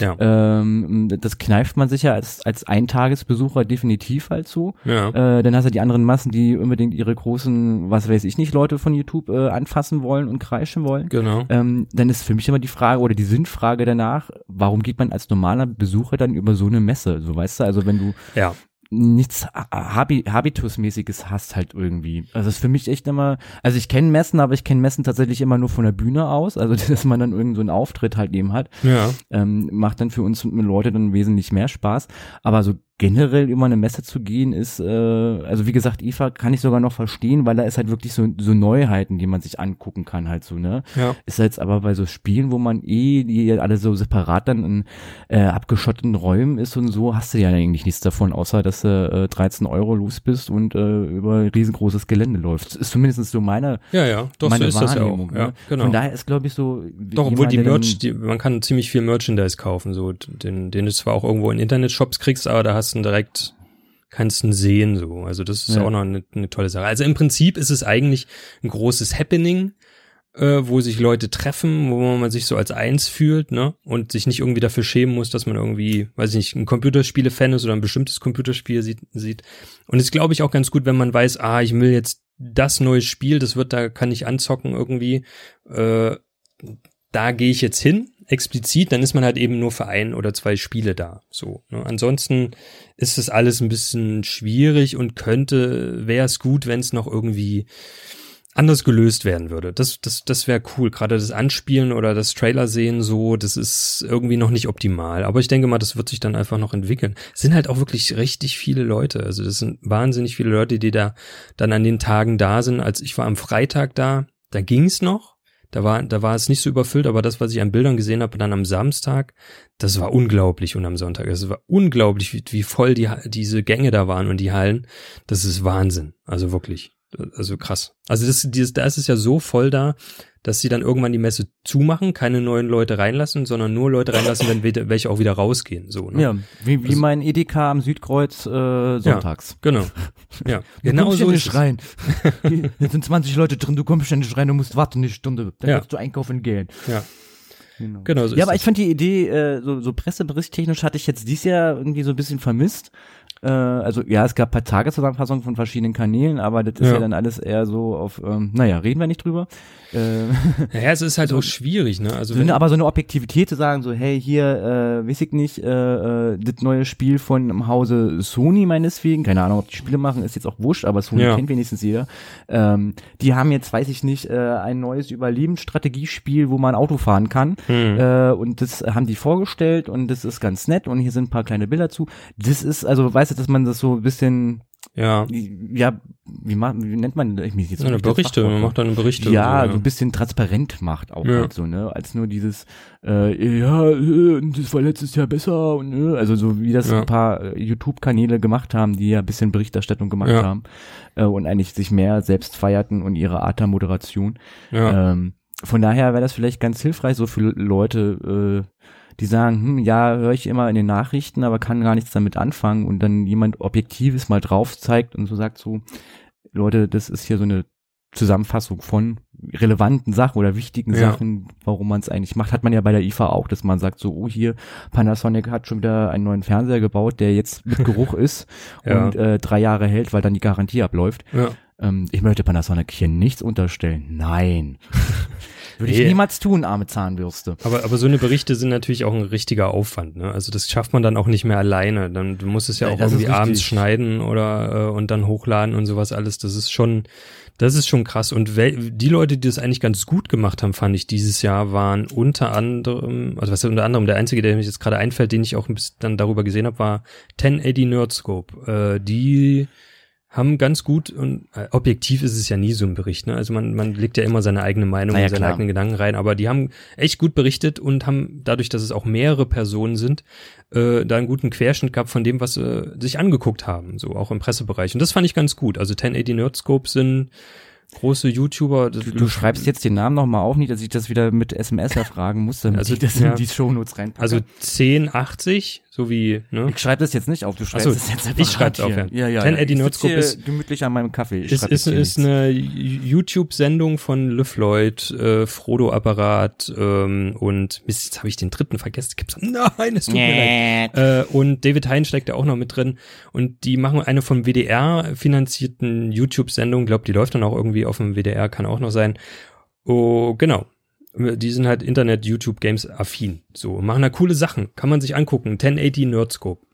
Ja. Ähm, das kneift man sich ja als, als Eintagesbesucher definitiv halt so. Ja. Äh, dann hast du die anderen Massen, die unbedingt ihre großen, was weiß ich nicht, Leute von YouTube äh, anfassen wollen und kreischen wollen. Genau. Ähm, dann ist für mich immer die Frage oder die Sinnfrage danach, warum geht man als normaler Besucher dann über so eine Messe? So weißt du, also wenn du ja nichts Habitusmäßiges hast halt irgendwie. Also das ist für mich echt immer, also ich kenne Messen, aber ich kenne Messen tatsächlich immer nur von der Bühne aus, also [laughs] dass man dann irgend so einen Auftritt halt eben hat. Ja. Ähm, macht dann für uns Leute dann wesentlich mehr Spaß. Aber so generell über eine Messe zu gehen ist, äh, also wie gesagt, IFA kann ich sogar noch verstehen, weil da ist halt wirklich so, so Neuheiten, die man sich angucken kann halt so, ne? Ja. Ist jetzt aber bei so Spielen, wo man eh, die alle so separat dann in äh, abgeschotteten Räumen ist und so, hast du ja eigentlich nichts davon, außer dass du äh, 13 Euro los bist und äh, über ein riesengroßes Gelände läufst. Ist zumindest so meine, Ja, ja, doch, meine so ist das ja auch. Wahrnehmung. Ja, ne? genau. Von daher ist, glaube ich, so. Doch, obwohl die Merch, die, man kann ziemlich viel Merchandise kaufen, so, den, den du zwar auch irgendwo in Internetshops kriegst, aber da hast du ihn direkt, kannst du ihn sehen, so. Also das ist Ja. auch noch eine, eine tolle Sache. Also im Prinzip ist es eigentlich ein großes Happening, äh, wo sich Leute treffen, wo man sich so als eins fühlt, ne, und sich nicht irgendwie dafür schämen muss, dass man irgendwie, weiß ich nicht, ein Computerspiele-Fan ist oder ein bestimmtes Computerspiel sieht, sieht. Und ist, glaube ich, auch ganz gut, wenn man weiß, ah, ich will jetzt das neue Spiel, das wird, da kann ich anzocken irgendwie, äh, da gehe ich jetzt hin, explizit, dann ist man halt eben nur für ein oder zwei Spiele da. So. Ne? Ansonsten ist es alles ein bisschen schwierig und könnte, wäre es gut, wenn es noch irgendwie anders gelöst werden würde. Das, das, das wäre cool. Gerade das Anspielen oder das Trailer sehen so, das ist irgendwie noch nicht optimal. Aber ich denke mal, das wird sich dann einfach noch entwickeln. Es sind halt auch wirklich richtig viele Leute. Also das sind wahnsinnig viele Leute, die da dann an den Tagen da sind. Als ich war am Freitag da, da ging's noch. Da war, da war es nicht so überfüllt, aber das, was ich an Bildern gesehen habe, dann am Samstag, das war unglaublich und am Sonntag. Es war unglaublich, wie, wie voll die, diese Gänge da waren und die Hallen. Das ist Wahnsinn. Also wirklich. Also krass. Also das, dieses, da ist es ja so voll da, dass sie dann irgendwann die Messe zumachen, keine neuen Leute reinlassen, sondern nur Leute reinlassen, wenn welche auch wieder rausgehen. So, ne? Ja, wie, wie Also- mein Edeka am Südkreuz äh, sonntags. Genau. Ja, genau so ja ist rein. [laughs] Hier sind 20 Leute drin, du kommst ja nicht rein, du musst warten eine Stunde, dann Ja. kannst du einkaufen gehen. Ja, Genau. genau so ja, aber es. ich fand die Idee, äh, so, so presseberichttechnisch hatte ich jetzt dieses Jahr irgendwie so ein bisschen vermisst. Äh, also ja, es gab ein paar Tageszusammenfassungen von verschiedenen Kanälen, aber das ist ja, Ja. dann alles eher so auf, ähm, naja, reden wir nicht drüber. Äh, [laughs] Ja, es ist halt auch schwierig, ne? Also so wenn, eine, aber so eine Objektivität zu sagen, so, hey, hier, äh, weiß ich nicht, äh, äh, das neue Spiel von im Hause Sony meineswegen, keine Ahnung, ob die Spiele machen, ist jetzt auch wurscht, aber Sony Ja. kennt wenigstens jeder. Ähm, die haben jetzt, weiß ich nicht, äh, ein neues Überlebensstrategiespiel, wo man Auto fahren kann. hm, Äh, und das haben die vorgestellt und das ist ganz nett und hier sind ein paar kleine Bilder zu. Das ist, also weißt du, dass man das so ein bisschen, ja, ja, wie, wie nennt man das? Ich mich jetzt eine nicht das Berichte, man macht dann Berichte. ja, so so, ein bisschen transparent macht auch Ja. halt so, ne? Als nur dieses, äh, ja, äh, das war letztes Jahr besser und ne, also so wie das Ja. ein paar äh, YouTube-Kanäle gemacht haben, die ja ein bisschen Berichterstattung gemacht Ja. haben äh, und eigentlich sich mehr selbst feierten und ihre Art der Moderation. ja. Ähm, von daher wäre das vielleicht ganz hilfreich, so für Leute, äh, die sagen, hm, ja, höre ich immer in den Nachrichten, aber kann gar nichts damit anfangen und dann jemand Objektives mal drauf zeigt und so sagt so, Leute, das ist hier so eine Zusammenfassung von relevanten Sachen oder wichtigen Ja. Sachen, warum man es eigentlich macht. Hat man ja bei der IFA auch, dass man sagt so, oh hier, Panasonic hat schon wieder einen neuen Fernseher gebaut, der jetzt mit Geruch [laughs] ist Ja. und äh, drei Jahre hält, weil dann die Garantie abläuft. ja. Ähm, ich möchte Panasonic hier nichts unterstellen. Nein. [laughs] Würde ich Nee. niemals tun, arme Zahnbürste. Aber, aber so eine Berichte sind natürlich auch ein richtiger Aufwand, ne? Also das schafft man dann auch nicht mehr alleine. Dann du musst es ja Ja, auch irgendwie abends schneiden oder äh, und dann hochladen und sowas alles. Das ist schon, das ist schon krass. Und die Leute, die das eigentlich ganz gut gemacht haben, fand ich dieses Jahr, waren unter anderem, also was unter anderem, der einzige, der mich jetzt gerade einfällt, den ich auch ein bisschen dann darüber gesehen habe, war 1080 Nerdscope. Äh, die haben ganz gut und äh, objektiv ist es ja nie so ein Bericht, ne? Also man, man legt ja immer seine eigene Meinung Na ja, und seine klar. eigenen Gedanken rein, aber die haben echt gut berichtet und haben dadurch, dass es auch mehrere Personen sind, äh, da einen guten Querschnitt gehabt von dem, was äh, sich angeguckt haben, so auch im Pressebereich. Und das fand ich ganz gut. Also 1080 Nerdscope sind große YouTuber. Das, Du, du schreibst jetzt den Namen nochmal auf, nicht, dass ich das wieder mit SMS erfragen muss, damit Also, ich das ja. in die Shownotes reinpacke. also 1080, so wie, ne? ich schreibe das jetzt nicht auf, du schreibst so, es jetzt ich schreib's auf, ja. Ja, ja. 1080 ich sitz Nerdscope ist- gemütlich an meinem Kaffee. Ich ist, ist, ist eine YouTube-Sendung von Le Floyd, äh, Frodo-Apparat ähm, und Mist, jetzt habe ich den dritten vergessen. Gibt's [laughs] Nein, es tut mir leid. Äh, und David Hein steckt da auch noch mit drin. Und die machen eine vom WDR finanzierten YouTube-Sendung. Glaub, die läuft dann auch irgendwie auf dem WDR, kann auch noch sein. Oh, genau. Die sind halt Internet, YouTube, Games affin. So, machen da coole Sachen. Kann man sich angucken. 1080 Nerdscope.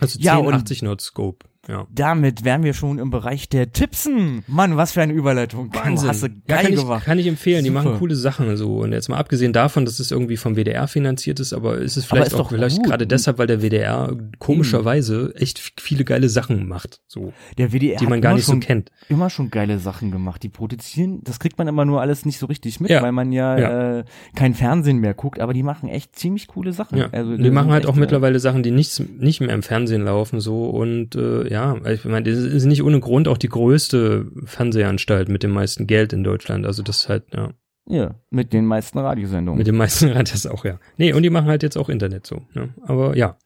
Also Ja, und- 1080 Nerdscope. Ja. Damit wären wir schon im Bereich der Tippsen. Mann, was für eine Überleitung. Wahnsinn. Hast du geil ja, kann, ich, gemacht. kann ich empfehlen. Die Super. machen coole Sachen so. Und jetzt mal abgesehen davon, dass es irgendwie vom WDR finanziert ist, aber ist es vielleicht ist auch vielleicht gut. gerade deshalb, weil der WDR komischerweise echt viele geile Sachen macht, so, Der WDR die man gar nicht so schon, kennt. immer schon geile Sachen gemacht. Die produzieren, das kriegt man immer nur alles nicht so richtig mit, Ja. weil man ja, Ja. Äh, kein Fernsehen mehr guckt, aber die machen echt ziemlich coole Sachen. Ja, Also, die machen halt auch mittlerweile Sachen, die nicht, nicht mehr im Fernsehen laufen, so und äh, ja, ich meine, das ist nicht ohne Grund auch die größte Fernsehanstalt mit dem meisten Geld in Deutschland. Also das ist halt, ja, Ja, mit den meisten Radiosendungen. mit dem meisten [laughs] Rad das auch, ja. Nee, und die machen halt jetzt auch Internet so, ne? Aber ja,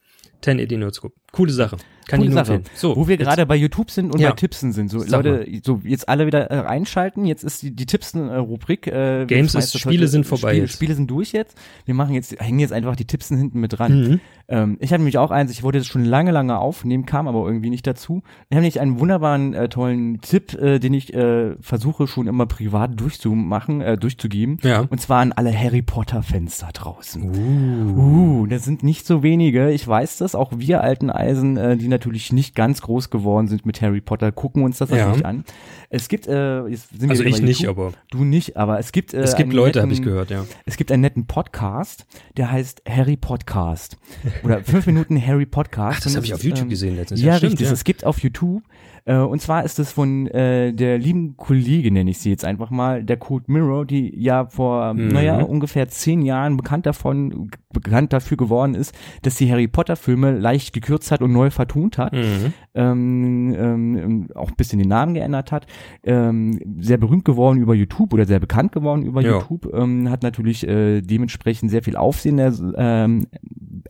1080 Nerdscope. Coole Sache. Kann Coole ich nur Sache. So, Wo wir gerade bei YouTube sind und Ja. bei Tippsen sind. So, Sag Leute, so jetzt alle wieder äh, einschalten. Jetzt ist die, die Tippsen-Rubrik. Äh, Games ist- Spiele sind vorbei Spiele, jetzt. Spiele sind durch jetzt. Wir machen jetzt, hängen jetzt einfach die Tippsen hinten mit dran. Mhm. Ähm, ich hatte nämlich auch eins, ich wollte das schon lange, lange aufnehmen, kam aber irgendwie nicht dazu. Wir haben nämlich einen wunderbaren, äh, tollen Tipp, äh, den ich äh, versuche schon immer privat durchzumachen, äh, durchzugeben. Ja. Und zwar an alle Harry Potter-Fans da draußen. Uh. Uh, das sind nicht so wenige. Ich weiß das. Auch wir alten Eisen, äh, die natürlich nicht ganz groß geworden sind mit Harry Potter, gucken uns das Ja. natürlich an. Es gibt, äh, jetzt sind wir Also ich nicht, YouTube. aber Du nicht, aber es gibt. Äh, es gibt Leute, habe ich gehört, ja. Es gibt einen netten Podcast, der heißt Harry Podcast. Oder fünf Minuten Harry Podcast. Ach, das habe ich auf YouTube ähm, gesehen letztens. Ja, stimmt, richtig. ja. Es gibt auf YouTube. Äh, und zwar ist es von äh, der lieben Kollegin, nenne ich sie jetzt einfach mal, der Code Mirror, die ja vor, Mhm. naja, ungefähr zehn Jahren bekannt davon, bekannt dafür geworden ist, dass sie Harry Potter Filme leicht gekürzt hat und neu vertont hat. Mhm. Ähm, ähm, auch ein bisschen den Namen geändert hat. Ähm, sehr berühmt geworden über YouTube oder sehr bekannt geworden über Ja. YouTube. Ähm, hat natürlich äh, dementsprechend sehr viel Aufsehen ers ähm,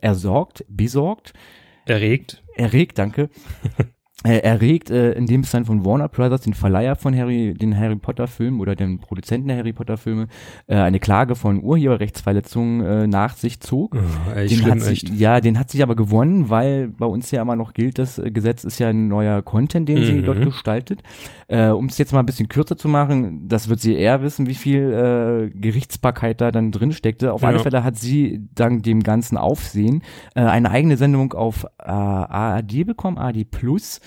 ersorgt, besorgt Erregt. erregt, danke. [laughs] äh, erregt, äh, indem es dann von Warner Brothers, den Verleiher von Harry, den Harry Potter Film oder den Produzenten der Harry Potter Filme, äh, eine Klage von Urheberrechtsverletzungen äh, nach sich zog. Oh, Den schlimm, hat sich, echt. ja, den hat sich aber gewonnen, weil bei uns ja immer noch gilt, das äh, Gesetz ist ja ein neuer Content, den sie Mhm. dort gestaltet. Äh, um es jetzt mal ein bisschen kürzer zu machen, das wird sie eher wissen, wie viel äh, Gerichtsbarkeit da dann drin steckte. Auf Ja. alle Fälle hat sie dank dem ganzen Aufsehen äh, eine eigene Sendung auf äh, ARD bekommen, ARD Plus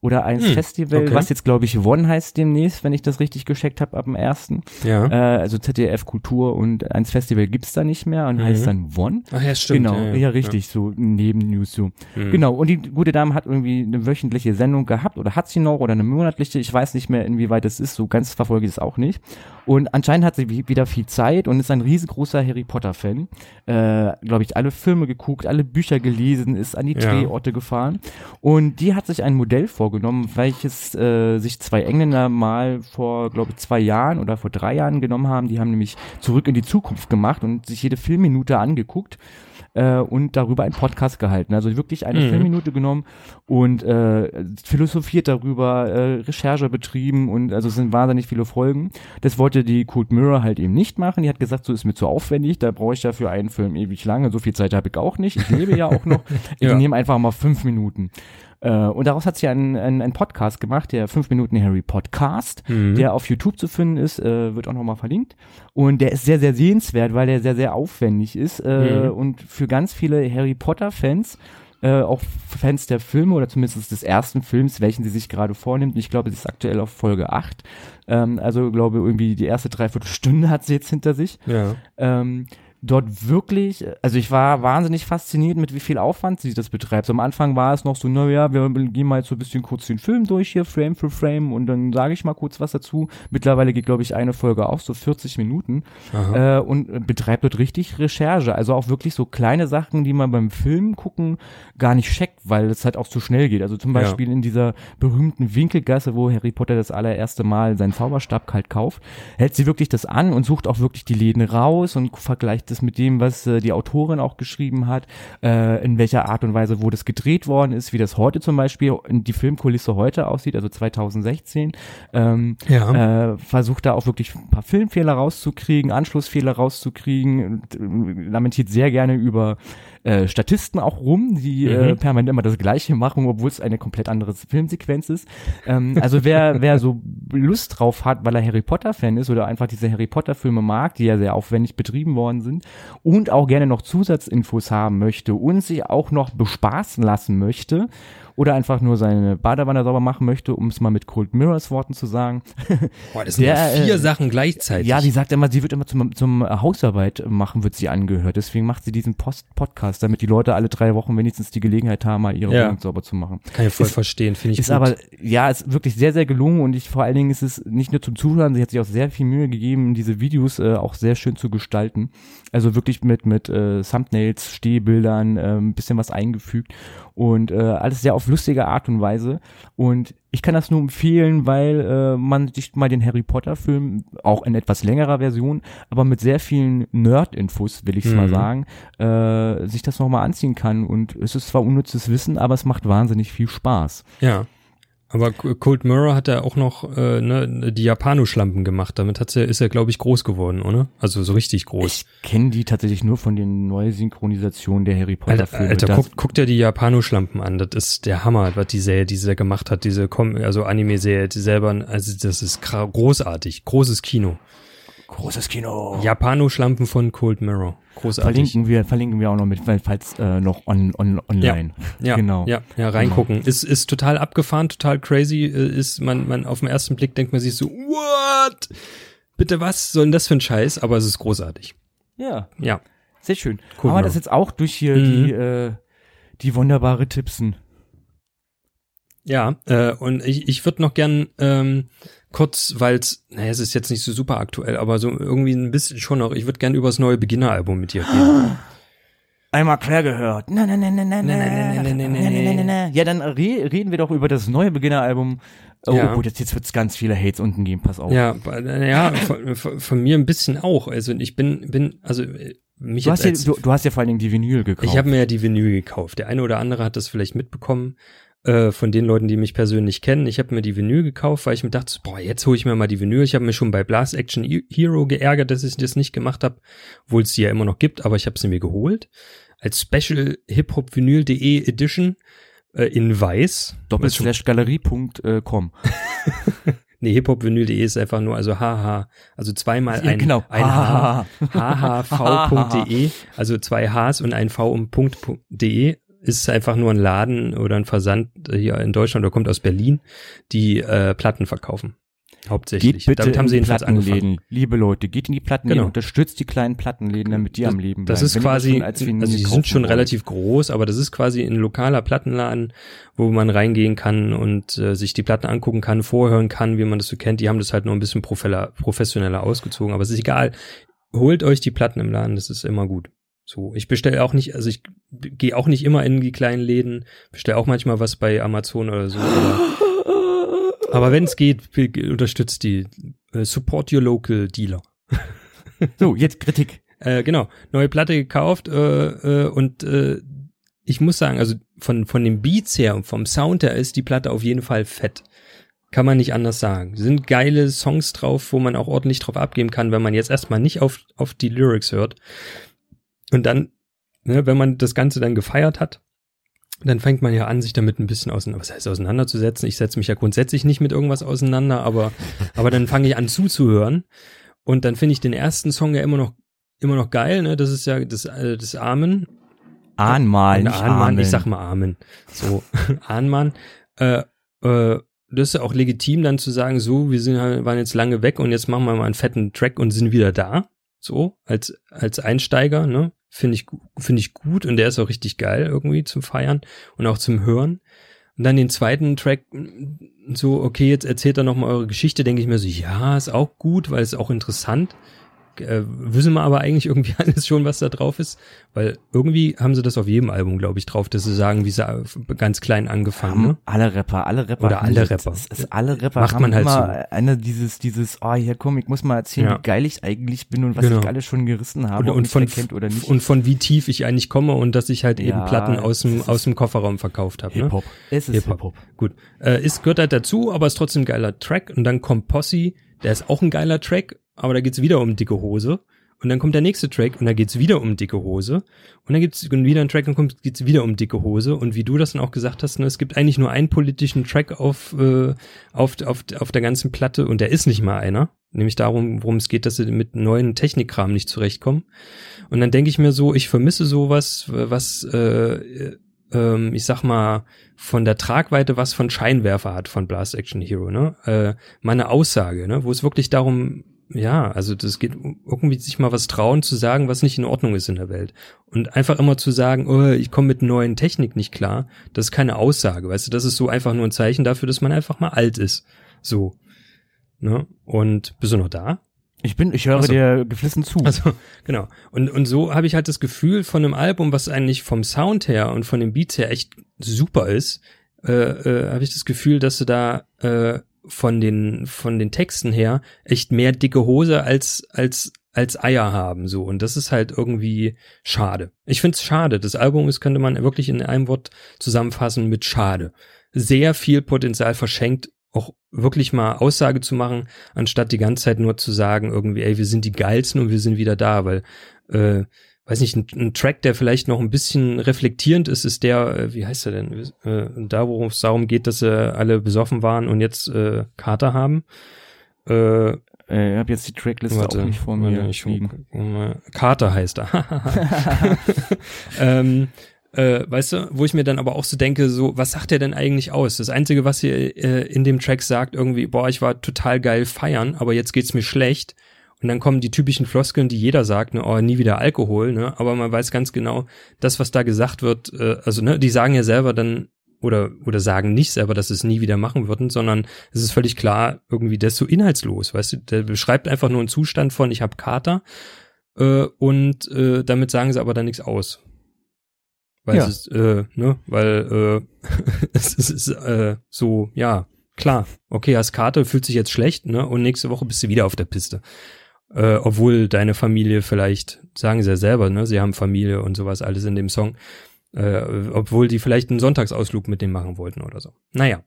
oder ein Hm, Festival, okay. was jetzt glaube ich One heißt demnächst, wenn ich das richtig gescheckt habe ab dem ersten. Ja. Äh, also ZDF Kultur und eins Festival gibt's da nicht mehr und Mhm. heißt dann One. Ach ja, stimmt. Genau, ja, richtig, so neben News so. Mhm. Genau, und die gute Dame hat irgendwie eine wöchentliche Sendung gehabt oder hat sie noch oder eine monatliche, ich weiß nicht mehr, inwieweit das ist, so ganz verfolge ich es auch nicht. Und anscheinend hat sie wie- wieder viel Zeit und ist ein riesengroßer Harry Potter-Fan. Äh, Glaube ich, alle Filme geguckt, alle Bücher gelesen, ist an die Ja. Drehorte gefahren. Und die hat sich ein Modell vorgenommen, welches äh, sich zwei Engländer mal vor, glaube ich, zwei Jahren oder vor drei Jahren genommen haben. Die haben nämlich zurück in die Zukunft gemacht und sich jede Filmminute angeguckt äh, und darüber einen Podcast gehalten. Also wirklich eine Mhm. Filmminute genommen und äh, philosophiert darüber, äh, Recherche betrieben und also es sind wahnsinnig viele Folgen. Das wollte die Cold Mirror halt eben nicht machen. Die hat gesagt, so ist mir zu aufwendig, da brauche ich ja für einen Film ewig lange. So viel Zeit habe ich auch nicht. Ich lebe ja auch noch. [laughs] Ich Ja. nehme einfach mal fünf Minuten. Äh, und daraus hat sie einen, einen, einen Podcast gemacht, der 5 Minuten Harry Podcast, Mhm. der auf YouTube zu finden ist, äh, wird auch nochmal verlinkt. Und der ist sehr, sehr sehenswert, weil der sehr, sehr aufwendig ist äh, Mhm. und für ganz viele Harry Potter-Fans, äh, auch Fans der Filme oder zumindest des ersten Films, welchen sie sich gerade vornimmt. Ich glaube, sie ist aktuell auf Folge 8. Ähm, also glaube irgendwie die erste Dreiviertelstunde [laughs] hat sie jetzt hinter sich Ja. ähm, dort wirklich, also ich war wahnsinnig fasziniert, mit wie viel Aufwand sie das betreibt. So am Anfang war es noch so, naja, wir gehen mal jetzt so ein bisschen kurz den Film durch hier, Frame für Frame, und dann sage ich mal kurz was dazu. Mittlerweile geht, glaube ich, eine Folge auch so 40 Minuten äh, und äh, betreibt dort richtig Recherche. Also auch wirklich so kleine Sachen, die man beim Film gucken gar nicht checkt, weil es halt auch zu schnell geht. Also zum Ja. Beispiel in dieser berühmten Winkelgasse, wo Harry Potter das allererste Mal seinen Zauberstab kalt kauft, hält sie wirklich das an und sucht auch wirklich die Läden raus und vergleicht das mit dem, was äh, die Autorin auch geschrieben hat, äh, in welcher Art und Weise, wo das gedreht worden ist, wie das heute zum Beispiel in die Filmkulisse heute aussieht, also 2016. Ähm, Ja. äh, versucht da auch wirklich ein paar Filmfehler rauszukriegen, Anschlussfehler rauszukriegen, äh, lamentiert sehr gerne über äh, Statisten auch rum, die Mhm. äh, permanent immer das Gleiche machen, obwohl es eine komplett andere Filmsequenz ist. Ähm, also wer, [laughs] wer so Lust drauf hat, weil er Harry Potter-Fan ist oder einfach diese Harry Potter-Filme mag, die ja sehr aufwendig betrieben worden sind und auch gerne noch Zusatzinfos haben möchte und sich auch noch bespaßen lassen möchte oder einfach nur seine Badewanne sauber machen möchte, um es mal mit Cold Mirrors Worten zu sagen. [laughs] Boah, das sind Der, ja vier äh, Sachen gleichzeitig. Ja, die sagt immer, sie wird immer zum, zum Hausarbeit machen, wird sie angehört. Deswegen macht sie diesen Post Podcast, damit die Leute alle drei Wochen wenigstens die Gelegenheit haben, mal ihre Ja. Wohnung sauber zu machen. Kann ich voll Ist- verstehen, finde ich Ist gut. aber, ja, ist wirklich sehr, sehr gelungen und ich vor allen Dingen ist es nicht nur zum Zuhören, sie hat sich auch sehr viel Mühe gegeben, diese Videos äh, auch sehr schön zu gestalten. Also wirklich mit, mit äh, Thumbnails, Stehbildern, äh, ein bisschen was eingefügt und äh, alles sehr auf lustige Art und Weise. Und ich kann das nur empfehlen, weil äh, man sich mal den Harry Potter Film, auch in etwas längerer Version, aber mit sehr vielen Nerd-Infos, will ich es mal Mhm. sagen, äh, sich das nochmal anziehen kann. Und es ist zwar unnützes Wissen, aber es macht wahnsinnig viel Spaß. Ja. Aber Cold Mirror hat er auch noch äh, ne, die Japano-Schlampen gemacht. Damit hat's ja, ist er, glaube ich, groß geworden, oder? Also so richtig groß. Ich kenne die tatsächlich nur von den Neusynchronisationen der Harry Potter Alter, Filme. Alter Das- guck, guck dir die Japano-Schlampen an. Das ist der Hammer, was die Serie, die sie gemacht hat. Diese Com also Anime-Serie, die selber, also das ist großartig. Großes Kino. Großes Kino. Japano-Schlampen von Cold Mirror. Großartig. Verlinken wir, verlinken wir auch noch mit, weil- falls äh, noch on, on, online. Ja, genau. ja, ja, reingucken. Ist, ist total abgefahren, total crazy. äh, Ist man, man auf den ersten Blick denkt man sich so, what? Bitte was soll denn das für ein Scheiß? Aber es ist großartig. Ja, Ja. sehr schön. Cool, Haben wir ja. das jetzt auch durch hier Mhm. die, äh, die wunderbare Tippsen. Ja, äh, und ich, ich würde noch gern ähm, kurz, weil es, naja, es ist jetzt nicht so super aktuell, aber so irgendwie ein bisschen schon noch, ich würde gern über das neue Beginner-Album mit dir reden. Einmal quer gehört. Na, na, na, na, na, na, Na, na, na, na, na, na. Ja, dann re reden wir doch über das neue Beginneralbum. Oh, Ja. gut, jetzt, jetzt wird's ganz viele Hates unten geben, pass auf. Ja, äh, ja, von, von, von mir ein bisschen auch. Also ich bin, bin, also äh, mich Du hast, ja, du, du hast ja vor allen Dingen die Vinyl gekauft. Ich habe mir ja die Vinyl gekauft. Der eine oder andere hat das vielleicht mitbekommen äh, von den Leuten, die mich persönlich kennen. Ich habe mir die Vinyl gekauft, weil ich mir dachte, boah, jetzt hole ich mir mal die Vinyl. Ich habe mir schon bei Blast Action Hero geärgert, dass ich das nicht gemacht habe, obwohl es die ja immer noch gibt, aber ich habe sie mir geholt. Als Special hiphopvinyl.de Edition äh, in weiß. Doppelslash galerie.com. [laughs] [laughs] Nee, hiphopvinyl.de ist einfach nur, also haha, also zweimal Ja, ein, genau. ein H, hhv.de, [laughs] also zwei Hs und ein V um Punkt, Punkt .de ist einfach nur ein Laden oder ein Versand hier in Deutschland oder kommt aus Berlin, die äh, Platten verkaufen. Hauptsächlich. Geht bitte Damit haben sie in die jedenfalls angefangen. Plattenläden. Liebe Leute, geht in die Plattenläden, Genau. unterstützt die kleinen Plattenläden, damit die Das- am Leben bleiben. Das ist Wenn quasi, also die sind schon wollt. relativ groß, aber das ist quasi ein lokaler Plattenladen, wo man reingehen kann und äh, sich die Platten angucken kann, vorhören kann, wie man das so kennt. Die haben das halt nur ein bisschen professioneller, professioneller ausgezogen, aber es ist egal. Holt euch die Platten im Laden, das ist immer gut. So, ich bestelle auch nicht, also ich gehe auch nicht immer in die kleinen Läden, bestelle auch manchmal was bei Amazon oder so. Oder, aber [laughs] wenn es geht, unterstützt die. Äh, support your local dealer. So, jetzt Kritik. [laughs] Äh, genau, neue Platte gekauft äh, äh, und äh, ich muss sagen, also von, von den Beats her und vom Sound her ist die Platte auf jeden Fall fett. Kann man nicht anders sagen. Sind geile Songs drauf, wo man auch ordentlich drauf abgeben kann, wenn man jetzt erstmal nicht auf, auf die Lyrics hört. Und dann, ne, wenn man das Ganze dann gefeiert hat, dann fängt man ja an, sich damit ein bisschen auseinander, was heißt auseinanderzusetzen. Ich setze mich ja grundsätzlich nicht mit irgendwas auseinander, aber, aber dann fange ich an zuzuhören. Und dann finde ich den ersten Song ja immer noch, immer noch geil, ne? Das ist ja das, äh, das Amen. Ahnmal, Äh, nicht Ahnmann, Amen. ich sag mal Amen. So, [laughs] Ahnmann. Äh, äh, das ist ja auch legitim dann zu sagen, so, wir sind, halt- waren jetzt lange weg und jetzt machen wir mal einen fetten Track und sind wieder da. So, als, als Einsteiger, ne? Finde ich, finde ich gut und der ist auch richtig geil irgendwie zum Feiern und auch zum Hören. Und dann den zweiten Track, so, okay, jetzt erzählt er nochmal eure Geschichte, denke ich mir so, ja, ist auch gut, weil es ist auch interessant. Äh, wissen wir aber eigentlich irgendwie [laughs] alles schon, was da drauf ist, weil irgendwie haben sie das auf jedem Album, glaube ich, drauf, dass sie sagen, wie sie äh, ganz klein angefangen, ne? Haben alle Rapper, alle Rapper. Oder alle Rapper. Es ist alle Rapper Macht haben man halt immer eine dieses, dieses, oh, hier komm, ich muss mal erzählen, Ja. wie geil ich eigentlich bin und was Genau. ich alles schon gerissen habe Und, ob und von, oder nicht. und von wie tief ich eigentlich komme und dass ich halt eben Ja, Platten aus dem, aus dem Kofferraum verkauft habe. Ne? Hip-Hop. Es ist Hip-Hop. Hip-Hop. Gut. Äh, ist, gehört halt dazu, aber ist trotzdem ein geiler Track. Und dann kommt Posse, der ist auch ein geiler Track, aber da geht's wieder um dicke Hose. Und dann kommt der nächste Track und da geht's wieder um dicke Hose. Und dann gibt's wieder einen Track und kommt, geht's wieder um dicke Hose. Und wie du das dann auch gesagt hast, ne, es gibt eigentlich nur einen politischen Track auf, äh, auf, auf, auf der ganzen Platte und der ist nicht mal einer. Nämlich darum, worum es geht, dass sie mit neuen Technikkram nicht zurechtkommen. Und dann denke ich mir so, ich vermisse sowas, was, äh, ähm, ich sag mal, von der Tragweite was von Scheinwerfer hat von Blast Action Hero, ne? Äh, meine Aussage, ne? Wo es wirklich darum ja, also das geht irgendwie sich mal was trauen zu sagen, was nicht in Ordnung ist in der Welt. Und einfach immer zu sagen, oh, ich komme mit neuen Technik nicht klar, das ist keine Aussage, weißt du, das ist so einfach nur ein Zeichen dafür, dass man einfach mal alt ist. So. Ne? Und bist du noch da? Ich bin, ich höre Ach so. dir geflissen zu. Also, [laughs] genau. Und, und so habe ich halt das Gefühl von einem Album, was eigentlich vom Sound her und von den Beats her echt super ist, äh, äh, habe ich das Gefühl, dass du da äh, von den von den Texten her echt mehr dicke Hose als als als Eier haben so und das ist halt irgendwie schade. Ich find's schade. Das Album ist könnte man wirklich in einem Wort zusammenfassen mit schade. Sehr viel Potenzial verschenkt, auch wirklich mal Aussage zu machen, anstatt die ganze Zeit nur zu sagen irgendwie, ey, wir sind die geilsten und wir sind wieder da, weil äh, weiß nicht, ein, ein Track, der vielleicht noch ein bisschen reflektierend ist, ist der, äh, wie heißt er denn, äh, da, worum es darum geht, dass sie alle besoffen waren und jetzt äh, Kater haben. Äh, äh, ich habe jetzt die Trackliste warte, auch nicht vor mir warte, ich. Kater heißt er. [laughs] ähm, äh, weißt du, wo ich mir dann aber auch so denke, so, was sagt er denn eigentlich aus? Das Einzige, was ihr äh, in dem Track sagt, irgendwie, boah, ich war total geil feiern, aber jetzt geht's mir schlecht. Und dann kommen die typischen Floskeln, die jeder sagt, ne, oh, nie wieder Alkohol, ne? Aber man weiß ganz genau, das, was da gesagt wird, äh, also, ne, die sagen ja selber dann, oder, oder sagen nicht selber, dass sie es nie wieder machen würden, sondern es ist völlig klar, irgendwie, das so inhaltslos, weißt du, der beschreibt einfach nur einen Zustand von, ich habe Kater, äh, und äh, damit sagen sie aber dann nichts aus. Weil Ja. es ist, äh, ne, weil äh, [laughs] es ist, ist äh, so, ja, klar, okay, hast Karte, fühlt sich jetzt schlecht, ne? Und nächste Woche bist du wieder auf der Piste. Äh, obwohl deine Familie vielleicht, sagen sie ja selber, ne, sie haben Familie und sowas alles in dem Song, äh, obwohl die vielleicht einen Sonntagsausflug mit dem machen wollten oder so. Naja.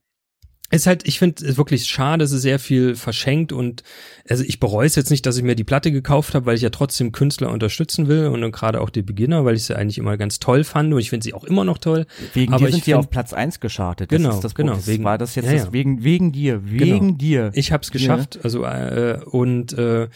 Ist halt, ich finde es wirklich schade, es ist sehr viel verschenkt und also ich bereue es jetzt nicht, dass ich mir die Platte gekauft habe, weil ich ja trotzdem Künstler unterstützen will und dann gerade auch die Beginner, weil ich sie eigentlich immer ganz toll fand und ich finde sie auch immer noch toll. Wegen Aber dir sind find- auf Platz eins geschartet. Genau, das ist das genau, Problem. wegen- war das jetzt ja, das, ja. wegen wegen dir, wegen dir. Ich habe es geschafft, also äh, und äh,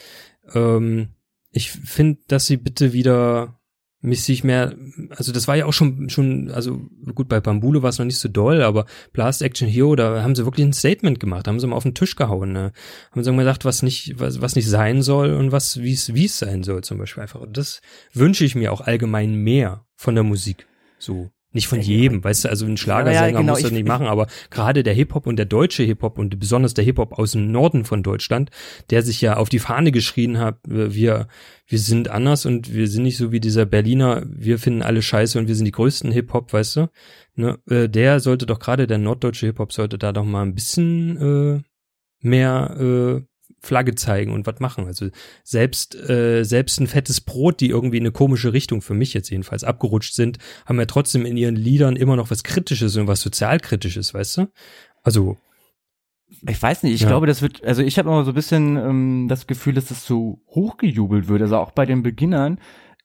ähm, ich finde, dass sie bitte wieder mich sich mehr, also das war ja auch schon schon, also gut bei Bambule war es noch nicht so doll, aber Blast Action Hero, da haben sie wirklich ein Statement gemacht, haben sie mal auf den Tisch gehauen, ne? haben sie mal gesagt, was nicht, was, was nicht sein soll und was wie es wie es sein soll zum Beispiel einfach. Und das wünsche ich mir auch allgemein mehr von der Musik, so. Nicht von jedem, weißt du, also ein Schlagersänger Ja, ja, genau, muss das ich- nicht machen, aber gerade der Hip-Hop und der deutsche Hip-Hop und besonders der Hip-Hop aus dem Norden von Deutschland, der sich ja auf die Fahne geschrien hat, äh, wir, wir sind anders und wir sind nicht so wie dieser Berliner, wir finden alle scheiße und wir sind die größten Hip-Hop, weißt du? Ne, äh, der sollte doch gerade, der norddeutsche Hip-Hop sollte da doch mal ein bisschen äh, mehr äh, Flagge zeigen und was machen. Also selbst äh, selbst ein fettes Brot, die irgendwie in eine komische Richtung für mich jetzt jedenfalls abgerutscht sind, haben ja trotzdem in ihren Liedern immer noch was Kritisches und was sozialkritisches, weißt du? Also Ich weiß nicht, ich Ja. glaube, das wird, also ich habe immer so ein bisschen ähm, das Gefühl, dass das so hochgejubelt wird. Also auch bei den Beginnern,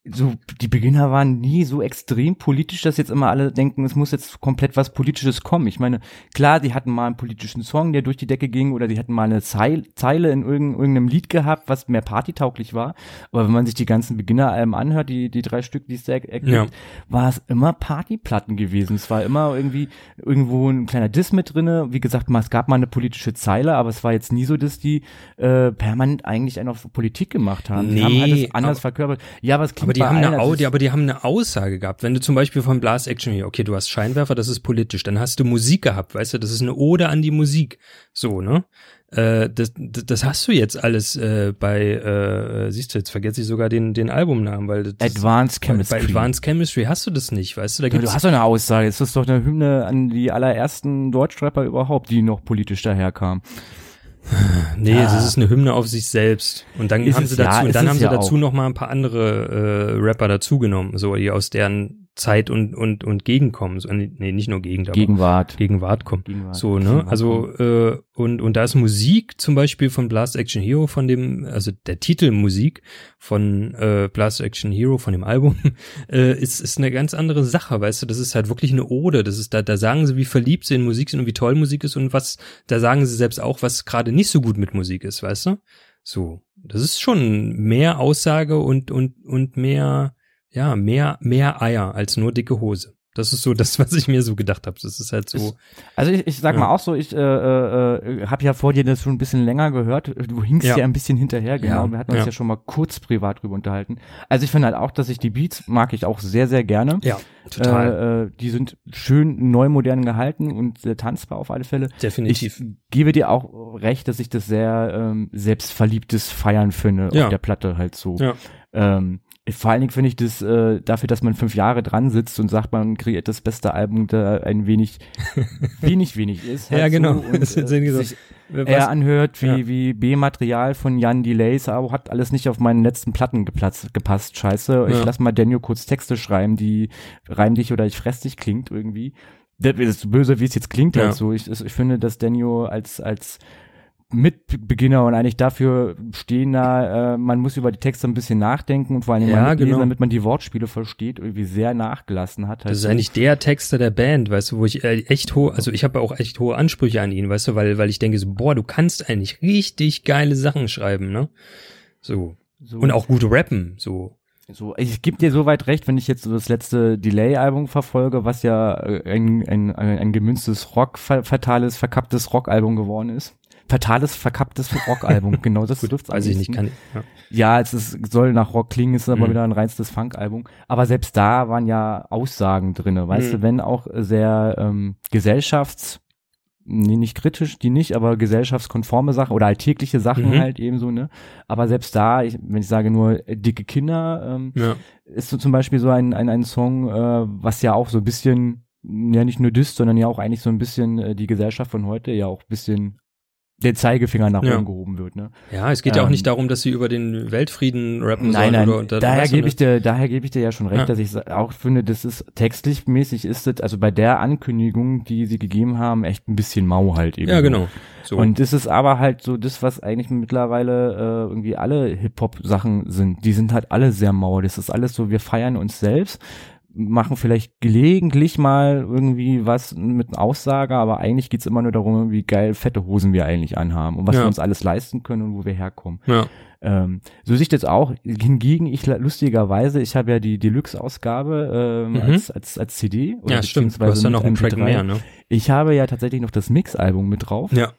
so die Beginner waren nie so extrem politisch, dass jetzt immer alle denken, es muss jetzt komplett was Politisches kommen. Ich meine, klar, die hatten mal einen politischen Song, der durch die Decke ging, oder die hatten mal eine Zeil Zeile in irgendein, irgendeinem Lied gehabt, was mehr partytauglich war. Aber wenn man sich die ganzen Beginneralben anhört, die, die drei Stück, die es da ergibt, Ja. war es immer Partyplatten gewesen. Es war immer irgendwie irgendwo ein kleiner Diss mit drinne. Wie gesagt, mal, es gab mal eine politische Zeile, aber es war jetzt nie so, dass die äh, permanent eigentlich einen auf Politik gemacht haben. Die haben Nee, alles anders verkörpert. Ja, aber es klingt Aber die haben eine Au die, aber die haben eine Aussage gehabt. Wenn du zum Beispiel von Blast Action hier, okay, du hast Scheinwerfer, das ist politisch, dann hast du Musik gehabt, weißt du, das ist eine Ode an die Musik. So, ne? Äh, das, das, das hast du jetzt alles äh, bei, äh, siehst du, jetzt vergesse ich sogar den, den Albumnamen, weil das Advanced Chemistry. bei Advanced Chemistry hast du das nicht, weißt du? Da gibt's, du hast doch eine Aussage. Es ist doch eine Hymne an die allerersten Deutschrapper überhaupt, die noch politisch daherkamen. [laughs] nee, das ist eine Hymne auf sich selbst. Und dann Ist haben sie dazu, ja, und dann haben sie ja dazu auch. noch mal ein paar andere äh, Rapper dazugenommen, so die aus deren Zeit und und und Gegenkommen, so, nee, nicht nur Gegend, aber Gegenwart. Gegenwart kommen. Gegenwart. So, ne? Gegenwart Also, äh, und, und da ist Musik zum Beispiel von Blast Action Hero, von dem, also der Titelmusik von äh, Blast Action Hero, von dem Album, [laughs] äh, ist, ist eine ganz andere Sache, weißt du, das ist halt wirklich eine Ode. Das ist, da, da sagen sie, wie verliebt sie in Musik sind und wie toll Musik ist und was, da sagen sie selbst auch, was gerade nicht so gut mit Musik ist, weißt du? So. Das ist schon mehr Aussage und, und, und mehr, ja, mehr, mehr Eier als nur dicke Hose. Das ist so das, [laughs] was ich mir so gedacht habe. Das ist halt so. Also ich, ich sag Ja. mal auch so, ich äh, äh, habe ja vor dir das schon ein bisschen länger gehört. Du hinkst ja, Ja. ein bisschen hinterher, genau. Ja, Wir hatten uns ja. ja. schon mal kurz privat drüber unterhalten. Also ich finde halt auch, dass ich die Beats mag ich auch sehr, sehr gerne. Ja, total. Äh, äh, die sind schön neu modern gehalten und sehr tanzbar auf alle Fälle. Definitiv. Ich gebe dir auch recht, dass ich das sehr ähm, selbstverliebtes Feiern finde Ja. auf der Platte halt so. Ja. Ähm, vor allen Dingen finde ich das äh, dafür, dass man fünf Jahre dran sitzt und sagt, man kreiert das beste Album, da ein wenig, [laughs] wenig, wenig ist. Halt Ja, genau. So, und, [laughs] Das äh, sich eher anhört wie, Ja. wie B-Material von Jan Delays, aber hat alles nicht auf meinen letzten Platten geplatzt, gepasst. Scheiße. Ich Ja. lass mal Daniel kurz Texte schreiben, die reim dich oder ich fress dich klingt irgendwie. Das ist so böse, wie es jetzt klingt Ja. halt so. Ich, ich finde, dass Daniel als, als Mitbeginner und eigentlich dafür stehender, äh, man muss über die Texte ein bisschen nachdenken und vor allem Ja, mitlesen, genau. damit man die Wortspiele versteht, irgendwie sehr nachgelassen hat. Halt Das ist eigentlich der Texter der Band, weißt du, wo ich äh, echt hohe, also ich habe auch echt hohe Ansprüche an ihn, weißt du, weil, weil ich denke so, boah, du kannst eigentlich richtig geile Sachen schreiben, ne? So. so. Und auch gut rappen, so. So, ich gebe dir soweit recht, wenn ich jetzt so das letzte Delay-Album verfolge, was ja äh, ein, ein, ein, ein gemünztes Rock, fa- fatales, verkapptes Rock-Album geworden ist. Fatales, verkapptes Rock-Album, [laughs] genau das Gut, dürft's weiß ich nicht, kann ja. Ja, es ist, soll nach Rock klingen, ist aber Mhm. wieder ein reinstes Funk-Album. Aber selbst da waren ja Aussagen drinne, weißt Mhm. du, wenn auch sehr ähm, gesellschafts, nee, nicht kritisch, die nicht, aber gesellschaftskonforme Sachen oder alltägliche Sachen Mhm. halt ebenso, ne? Aber selbst da, ich, wenn ich sage nur äh, dicke Kinder, ähm, Ja. ist so zum Beispiel so ein, ein, ein Song, äh, was ja auch so ein bisschen, ja nicht nur disst, sondern ja auch eigentlich so ein bisschen äh, die Gesellschaft von heute ja auch ein bisschen der Zeigefinger nach Ja. oben gehoben wird, ne? Ja, es geht ja auch Ähm, nicht darum, dass sie über den Weltfrieden rappen Nein, sollen nein, oder unter daher gebe ne? ich dir, daher gebe ich dir ja schon recht, Ja. dass ich auch finde, das ist textlich mäßig ist das, also bei der Ankündigung, die sie gegeben haben, echt ein bisschen mau halt eben. Ja, genau. So. Und das ist aber halt so das, was eigentlich mittlerweile äh, irgendwie alle Hip-Hop-Sachen sind. Die sind halt alle sehr mau. Das ist alles so, wir feiern uns selbst, machen vielleicht gelegentlich mal irgendwie was mit einer Aussage, aber eigentlich geht's immer nur darum, wie geil fette Hosen wir eigentlich anhaben und was Ja. wir uns alles leisten können und wo wir herkommen. ja. Ähm, so sehe ich das auch. Hingegen, ich lustigerweise, ich habe ja die Deluxe-Ausgabe ähm, Mhm. als, als, als CD. oder ja, stimmt. Du hast ja noch einen Track MP3. mehr, ne? Ich habe ja tatsächlich noch das Mix-Album mit drauf. Ja.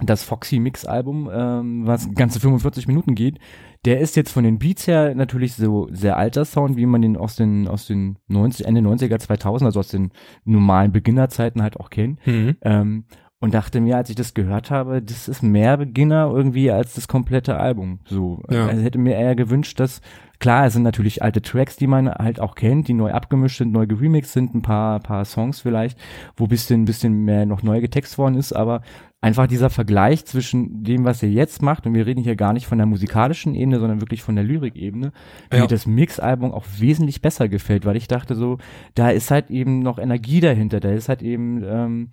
Das Foxy Mix-Album, ähm, was ganze 45 Minuten geht. Der ist jetzt von den Beats her natürlich so sehr alter Sound, wie man den aus den, aus den 90, Ende 90er, 2000, also aus den normalen Beginnerzeiten halt auch kennt. Mhm. Ähm, und dachte mir, als ich das gehört habe, das ist mehr Beginner irgendwie als das komplette Album. So, Ja. also hätte mir eher gewünscht, dass klar, es sind natürlich alte Tracks, die man halt auch kennt, die neu abgemischt sind, neu geremixed sind, ein paar paar Songs vielleicht, wo bisschen bisschen mehr noch neu getext worden ist, aber einfach dieser Vergleich zwischen dem, was er jetzt macht, und wir reden hier gar nicht von der musikalischen Ebene, sondern wirklich von der Lyrikebene, Ja. mir das Mix-Album auch wesentlich besser gefällt, weil ich dachte so, da ist halt eben noch Energie dahinter, da ist halt eben ähm,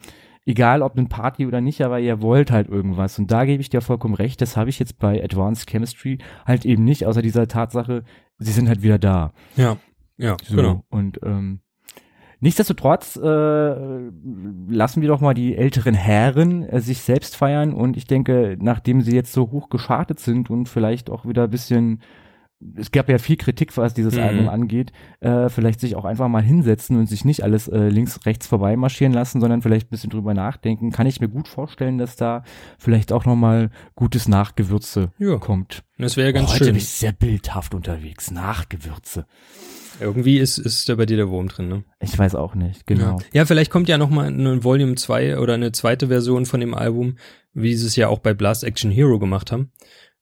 egal ob eine Party oder nicht, aber ihr wollt halt irgendwas. Und da gebe ich dir vollkommen recht, das habe ich jetzt bei Advanced Chemistry halt eben nicht, außer dieser Tatsache, sie sind halt wieder da. Ja. Ja, So. genau. Und ähm, nichtsdestotrotz äh, lassen wir doch mal die älteren Herren äh, sich selbst feiern. Und ich denke, nachdem sie jetzt so hoch geschartet sind und vielleicht auch wieder ein bisschen es gab ja viel Kritik, was dieses Mhm. Album angeht, äh, vielleicht sich auch einfach mal hinsetzen und sich nicht alles äh, links, rechts vorbei marschieren lassen, sondern vielleicht ein bisschen drüber nachdenken. Kann ich mir gut vorstellen, dass da vielleicht auch noch mal gutes Nachgewürze Ja. kommt. Das wäre ganz Heute schön. bin ich sehr bildhaft unterwegs. Nachgewürze. Irgendwie ist, ist da bei dir der Wurm drin, ne? Ich weiß auch nicht, genau. Ja. ja, vielleicht kommt ja noch mal ein Volume 2 oder eine zweite Version von dem Album, wie sie es ja auch bei Blast Action Hero gemacht haben,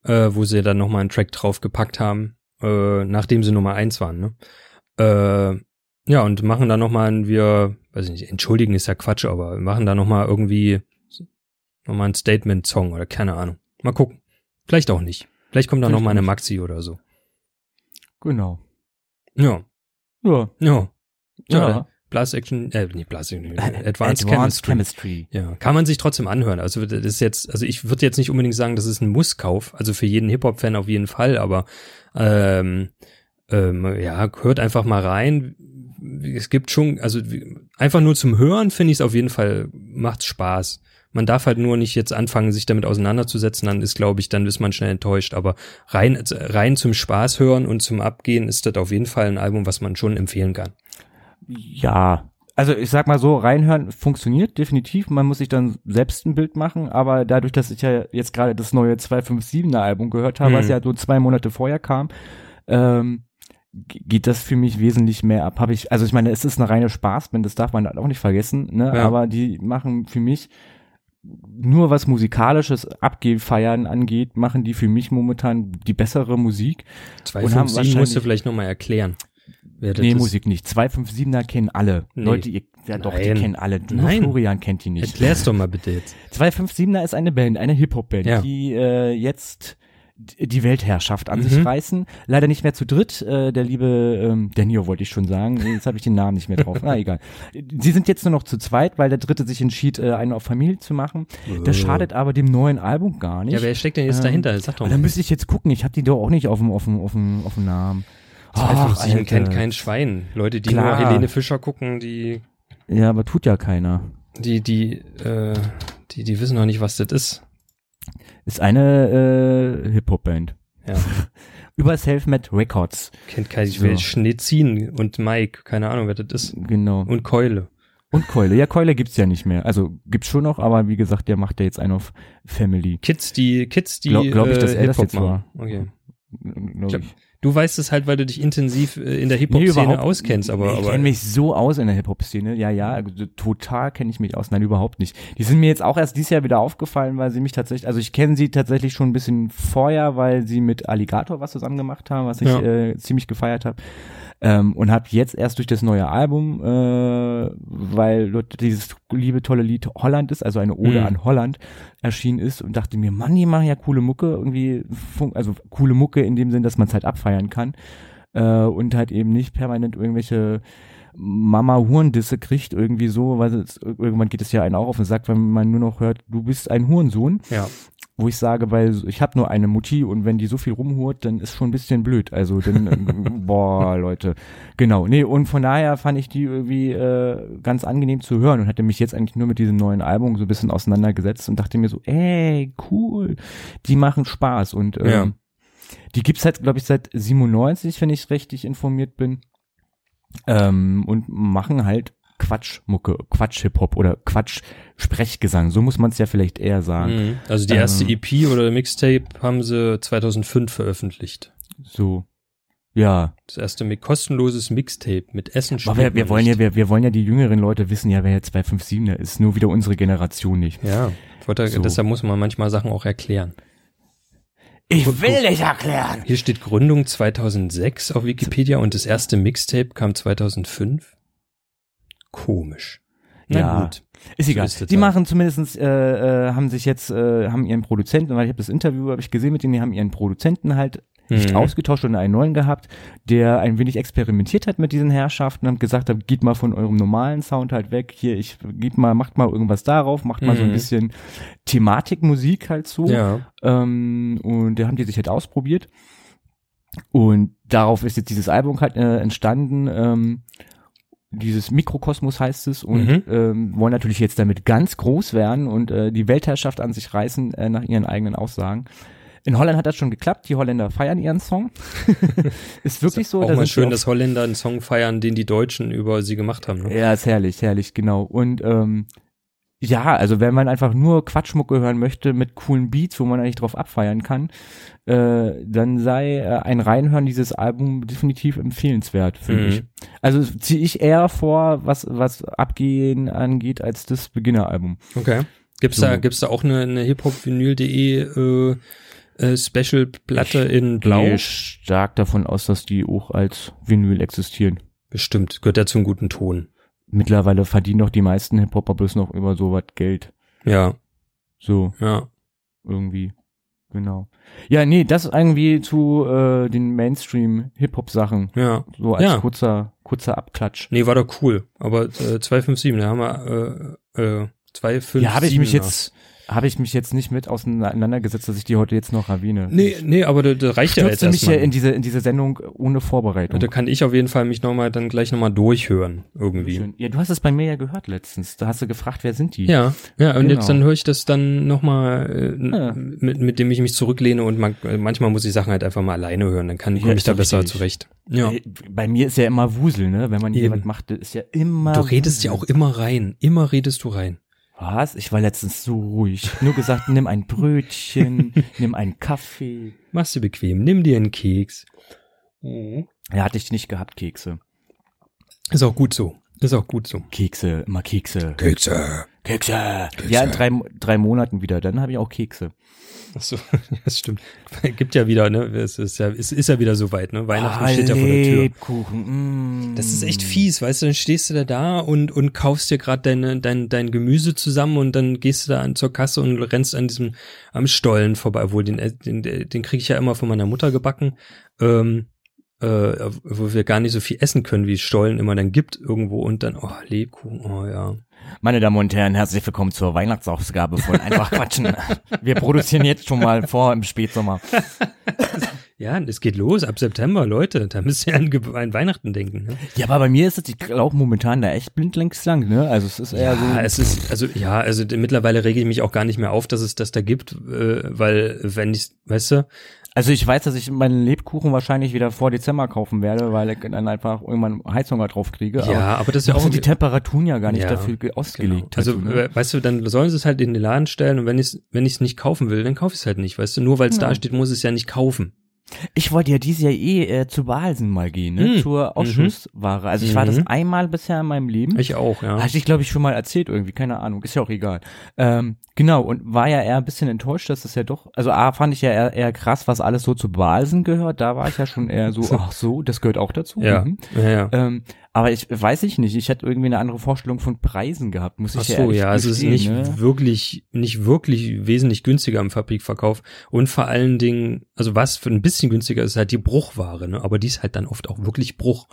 äh, wo sie dann noch mal einen Track drauf gepackt haben, äh, nachdem sie Nummer 1 waren, ne? Äh, ja, und machen dann noch mal ein, wir, weiß ich nicht, entschuldigen ist ja Quatsch, aber machen da noch mal irgendwie noch mal ein Statement-Song oder keine Ahnung. Mal gucken. Vielleicht auch nicht. Vielleicht kommt da noch Vielleicht mal eine. Maxi oder so. Genau. Ja, Ja, ja. Ja. Blast Action, äh, nicht Blast Action, äh, Advanced, Chemistry. Chemistry. Ja, kann man sich trotzdem anhören. Also das ist jetzt, also ich würde jetzt nicht unbedingt sagen, das ist ein Musskauf. Also für jeden Hip-Hop-Fan auf jeden Fall, aber ähm, ähm, ja, hört einfach mal rein. Es gibt schon, also einfach nur zum Hören finde ich es auf jeden Fall, macht Spaß. Man darf halt nur nicht jetzt anfangen, sich damit auseinanderzusetzen, dann ist, glaube ich, dann ist man schnell enttäuscht. Aber rein, rein zum Spaß hören und zum Abgehen ist das auf jeden Fall ein Album, was man schon empfehlen kann. Ja, also ich sag mal so, reinhören funktioniert definitiv. Man muss sich dann selbst ein Bild machen, aber dadurch, dass ich ja jetzt gerade das neue 257er Album gehört habe, mhm. was ja so zwei Monate vorher kam, ähm, geht das für mich wesentlich mehr ab. Habe ich, also ich meine, es ist eine reine Spaßband, das darf man auch nicht vergessen, ne? Ja. Aber die machen für mich nur was musikalisches Abgefeiern angeht, machen die für mich momentan die bessere Musik. 257 musst du vielleicht nochmal erklären. Wer nee, Musik nicht. 257er kennen alle. Nee. Leute, ihr, ja doch, Nein. die kennen alle. Nur Nein. Florian kennt die nicht. Erklär's doch mal bitte jetzt. 257er ist eine Band, eine Hip-Hop-Band, ja. die äh, jetzt die Weltherrschaft an mhm. sich reißen. Leider nicht mehr zu dritt. Äh, der liebe ähm, Daniel wollte ich schon sagen. Jetzt habe ich den Namen nicht mehr drauf. Na egal. Sie sind jetzt nur noch zu zweit, weil der dritte sich entschied, äh, eine auf Familie zu machen. Das oh. schadet aber dem neuen Album gar nicht. Ja, wer steckt denn jetzt ähm, dahinter? Sag doch mal. Da müsste ich jetzt gucken. Ich habe die doch auch nicht auf dem, auf dem, auf dem, auf dem Namen. 257 kennt kein Schwein. Leute, die Klar. nur Helene Fischer gucken, die. Ja, aber tut ja keiner. Die, die, äh, die, die wissen noch nicht, was das ist. Ist eine äh, Hip-Hop-Band. Ja. [laughs] Über Selfmade Records. Kennt keiner. Ich will Schnetzin und Mike. Keine Ahnung, wer das ist. Genau. Und Keule. Und Keule. Ja, Keule gibt's ja nicht mehr. Also gibt's schon noch, aber wie gesagt, der macht ja jetzt einen auf Family. Kids, die Kids, die Glaube glaub ich, dass äh, er das jetzt war. Okay. Glaub ich. Du weißt es halt, weil du dich intensiv äh, in der Hip-Hop-Szene nee, auskennst, aber. Ich kenne mich so aus in der Hip-Hop-Szene. Ja, ja, also total kenne ich mich aus. Nein, überhaupt nicht. Die sind mir jetzt auch erst dieses Jahr wieder aufgefallen, weil sie mich tatsächlich, also ich kenne sie tatsächlich schon ein bisschen vorher, weil sie mit Alligator was zusammen gemacht haben, was ich ja. äh, ziemlich gefeiert habe. Ähm, und habe jetzt erst durch das neue Album, äh, weil dieses liebe tolle Lied Holland ist, also eine Ode mhm. an Holland erschienen ist und dachte mir, Mann, die machen ja coole Mucke, irgendwie, also coole Mucke in dem Sinn, dass man es halt abfeiern kann äh, und halt eben nicht permanent irgendwelche Mama Hurendisse kriegt irgendwie so, weil es, irgendwann geht es ja einen auch auf den Sack, wenn man nur noch hört, du bist ein Hurensohn. Ja wo ich sage, weil ich habe nur eine Mutti und wenn die so viel rumhurt, dann ist schon ein bisschen blöd. Also dann, äh, [laughs] boah, Leute. Genau, nee, und von daher fand ich die irgendwie äh, ganz angenehm zu hören und hatte mich jetzt eigentlich nur mit diesem neuen Album so ein bisschen auseinandergesetzt und dachte mir so, ey, cool, die machen Spaß und ähm, ja. die gibt's halt, glaube ich, seit 97, wenn ich richtig informiert bin. Ähm, und machen halt Quatschmucke, Quatsch-Hip-Hop oder Quatsch-Sprechgesang. So muss man es ja vielleicht eher sagen. Mhm. Also die erste ähm, EP oder Mixtape haben sie 2005 veröffentlicht. So. Ja. Das erste kostenloses Mixtape mit Essen Aber wir, wir wollen ja, wir, wir wollen ja die jüngeren Leute wissen ja, wer jetzt 257er ist. Nur wieder unsere Generation nicht. Ja. Wollte, so. Deshalb muss man manchmal Sachen auch erklären. Ich will nicht erklären. Hier steht Gründung 2006 auf Wikipedia und das erste Mixtape kam 2005 komisch. Na ja, gut. Ist egal. So ist die halt. machen zumindestens, äh, äh, haben sich jetzt, äh, haben ihren Produzenten, weil ich habe das Interview, habe ich gesehen mit denen, die haben ihren Produzenten halt nicht mhm. ausgetauscht und einen neuen gehabt, der ein wenig experimentiert hat mit diesen Herrschaften und gesagt hat, geht mal von eurem normalen Sound halt weg, hier, ich gib mal, macht mal irgendwas darauf, macht mal mhm. so ein mhm. bisschen Thematikmusik halt so. Ja. Ähm, und da haben die sich halt ausprobiert. Und darauf ist jetzt dieses Album halt äh, entstanden. Ähm, dieses Mikrokosmos heißt es und mhm. ähm, wollen natürlich jetzt damit ganz groß werden und äh, die Weltherrschaft an sich reißen äh, nach ihren eigenen Aussagen. In Holland hat das schon geklappt. Die Holländer feiern ihren Song. [laughs] ist wirklich so. Auch da mal schön, dass Holländer einen Song feiern, den die Deutschen über sie gemacht haben. Ne? Ja, ist herrlich, herrlich, genau. Und ähm, ja, also wenn man einfach nur Quatschmucke hören möchte mit coolen Beats, wo man eigentlich drauf abfeiern kann, äh, dann sei äh, ein Reinhören dieses Album definitiv empfehlenswert, finde mhm. ich. Also ziehe ich eher vor, was, was Abgehen angeht, als das Beginner-Album. Okay. Gibt's so. da, gibt's da auch eine, eine hiphopvinyl.de äh, äh, Special-Platte in Blau? Ich gehe stark davon aus, dass die auch als Vinyl existieren. Bestimmt, gehört ja zum guten Ton mittlerweile verdienen doch die meisten Hip-Hopper bloß noch über sowas Geld. Ja. So. Ja. Irgendwie. Genau. Ja, nee, das irgendwie zu äh, den Mainstream-Hip-Hop-Sachen. Ja. So als Ja. kurzer, kurzer Abklatsch. Nee, war doch cool. Aber äh, 257, da haben wir äh, äh, 257. ja, habe ich mich jetzt, habe ich mich jetzt nicht mit auseinandergesetzt, dass ich die heute jetzt noch erwähne. Nee, nee, aber da, da reicht ja jetzt mich ja in diese, in diese Sendung ohne Vorbereitung. da kann ich auf jeden Fall mich nochmal dann gleich nochmal durchhören irgendwie. Schön. Ja, du hast es bei mir ja gehört letztens. Da hast du gefragt, wer sind die? Ja, ja, und Genau. jetzt dann höre ich das dann nochmal, äh, Ja. mit, mit dem ich mich zurücklehne und man, manchmal muss ich Sachen halt einfach mal alleine hören, dann kann Ja, ich ist da besser zurecht. Ja. Äh, Bei mir ist ja immer Wusel, ne? Wenn man hier was macht, ist ja immer. Du redest ja Wusel. auch immer rein, immer redest du rein. Was? Ich war letztens so ruhig. Nur gesagt, nimm ein Brötchen, [laughs] nimm einen Kaffee. Mach's dir bequem, nimm dir einen Keks. Ja, hatte ich nicht gehabt, Kekse. Ist auch gut so. Ist auch gut so. Kekse, immer Kekse. Kekse. Kekse. Ja, in drei, drei Monaten wieder. Dann habe ich auch Kekse. Ach so, [laughs] das stimmt. [laughs] Gibt ja wieder, ne? Es ist ja, es ist ja wieder soweit, ne? Weihnachten steht ja vor der Tür. Lebkuchen. Mm. Das ist echt fies, weißt du, dann stehst du da da und, und kaufst dir gerade deine, dein, dein Gemüse zusammen und dann gehst du da an, zur Kasse und rennst an diesem, am Stollen vorbei, obwohl den, den, den kriege ich ja immer von meiner Mutter gebacken, ähm, äh, wo wir gar nicht so viel essen können, wie es Stollen immer dann gibt irgendwo und dann, oh, Lebkuchen, oh ja. Meine Damen und Herren, herzlich willkommen zur Weihnachtsausgabe von [laughs] Einfach Quatschen. Wir produzieren jetzt schon mal vor im Spätsommer. Ja, es geht los ab September, Leute, da müsst ihr an, an Weihnachten denken. Ne? Ja, aber bei mir ist es, ich glaube momentan da echt blindlings lang, ne? Also es ist eher so. Ja, es ist, also ja, also mittlerweile rege ich mich auch gar nicht mehr auf, dass es das da gibt, äh, weil wenn ich, weißt du, Also ich weiß, dass ich meinen Lebkuchen wahrscheinlich wieder vor Dezember kaufen werde, weil ich dann einfach irgendwann Heißhunger drauf kriege. ja, aber das ist ja aber auch sind die Temperaturen ja gar nicht Ja, dafür ge- ausgelegt. Genau. Also, ne? weißt du, dann sollen sie es halt in den Laden stellen und wenn ich es wenn nicht kaufen will, dann kaufe ich es halt nicht, weißt du, nur weil es Ja. da steht, muss ich es ja nicht kaufen. Ich wollte ja dieses Jahr eh äh, zu Balsen mal gehen, ne? Hm. Zur Ausschussware. Also ich war das Mhm. einmal bisher in meinem Leben. Ich auch, ja. Hatte ich, glaube ich, schon mal erzählt irgendwie, keine Ahnung, ist ja auch egal. Ähm, genau, und war ja eher ein bisschen enttäuscht, dass das ja doch, also A, fand ich ja eher, eher krass, was alles so zu Balsen gehört, da war ich ja schon eher so, [laughs] ach so, das gehört auch dazu. ja. Mhm. ja, ja. Ähm, aber ich weiß ich nicht, ich hätte irgendwie eine andere Vorstellung von Preisen gehabt, muss ich Ach ja so, ehrlich ja, also es ist nicht ne? wirklich, nicht wirklich wesentlich günstiger im Fabrikverkauf und vor allen Dingen, also was für ein bisschen günstiger ist, halt die Bruchware, ne, aber die ist halt dann oft auch wirklich Bruch.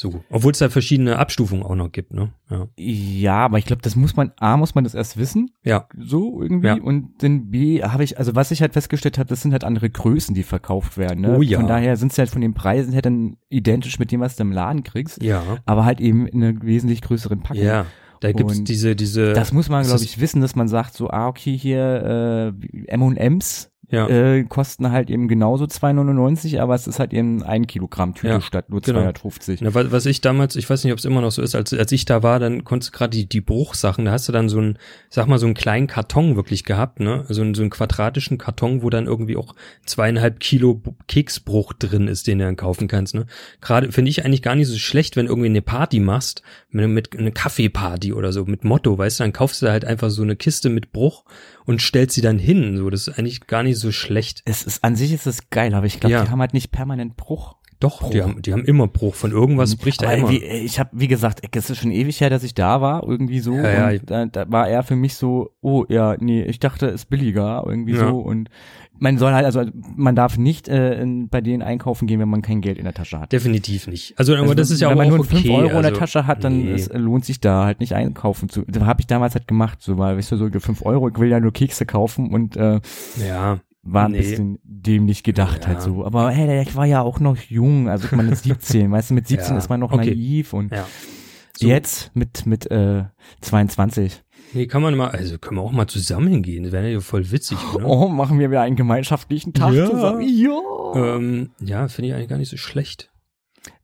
So, obwohl es da verschiedene Abstufungen auch noch gibt, ne, ja. Ja, aber ich glaube, das muss man, A, muss man das erst wissen, Ja, so irgendwie, Ja. und dann B, habe ich, also was ich halt festgestellt habe, das sind halt andere Größen, die verkauft werden, ne? Oh ja. Von daher sind sie halt von den Preisen her dann identisch mit dem, was du im Laden kriegst, ja, aber halt eben in einer wesentlich größeren Packung. ja. Da gibt's Und diese, diese. Das muss man, glaube ich, wissen, dass man sagt, so, ah, okay, hier äh, M&M's ja. äh, kosten halt eben genauso 2,99, aber es ist halt eben ein Kilogramm Tüte Ja, statt nur genau. 250. Na, wa- was ich damals, ich weiß nicht, ob es immer noch so ist, als, als ich da war, dann konntest du gerade die, die Bruchsachen, da hast du dann so einen, sag mal, so einen kleinen Karton wirklich gehabt, ne? So, einen- so einen quadratischen Karton, wo dann irgendwie auch zweieinhalb Kilo Keksbruch drin ist, den du dann kaufen kannst, ne? Gerade finde ich eigentlich gar nicht so schlecht, wenn du irgendwie eine Party machst, mit, mit eine Kaffeeparty oder so, mit Motto, weißt du, dann kaufst du halt einfach so eine Kiste mit Bruch und stellst sie dann hin, so, das ist eigentlich gar nicht so schlecht. Es ist, an sich ist es geil, aber ich glaube, Ja. die haben halt nicht permanent Bruch. Doch, die Bruch. haben, die haben immer Bruch, von irgendwas bricht da Aber immer. wie, ich habe, wie gesagt, es ist schon ewig her, dass ich da war, irgendwie so. Ja, ja. und da, da war er für mich so, oh ja, nee, ich dachte, ist billiger, irgendwie Ja. so. Und man soll halt, also man darf nicht äh, bei denen einkaufen gehen, wenn man kein Geld in der Tasche hat. Definitiv nicht. Also, aber Also, das ist ja wenn auch man nur okay. 5 Euro in der also, Tasche hat, dann nee. es lohnt sich da halt nicht einkaufen zu. Das habe ich damals halt gemacht, so weil, weißt du, so 5 Euro, ich will ja nur Kekse kaufen und äh, Ja, war ein Nee. bisschen dämlich gedacht Ja. halt so. Aber hey, ich war ja auch noch jung, also ich meine 17, weißt du, mit 17 Ja, ist man noch okay. naiv und ja. So, jetzt mit mit äh, 22. Nee, kann man mal, also können wir auch mal zusammen hingehen. Das wäre ja voll witzig, oder? Oh, machen wir wieder einen gemeinschaftlichen Tag zusammen. Ja. Ähm, ja, finde ich eigentlich gar nicht so schlecht.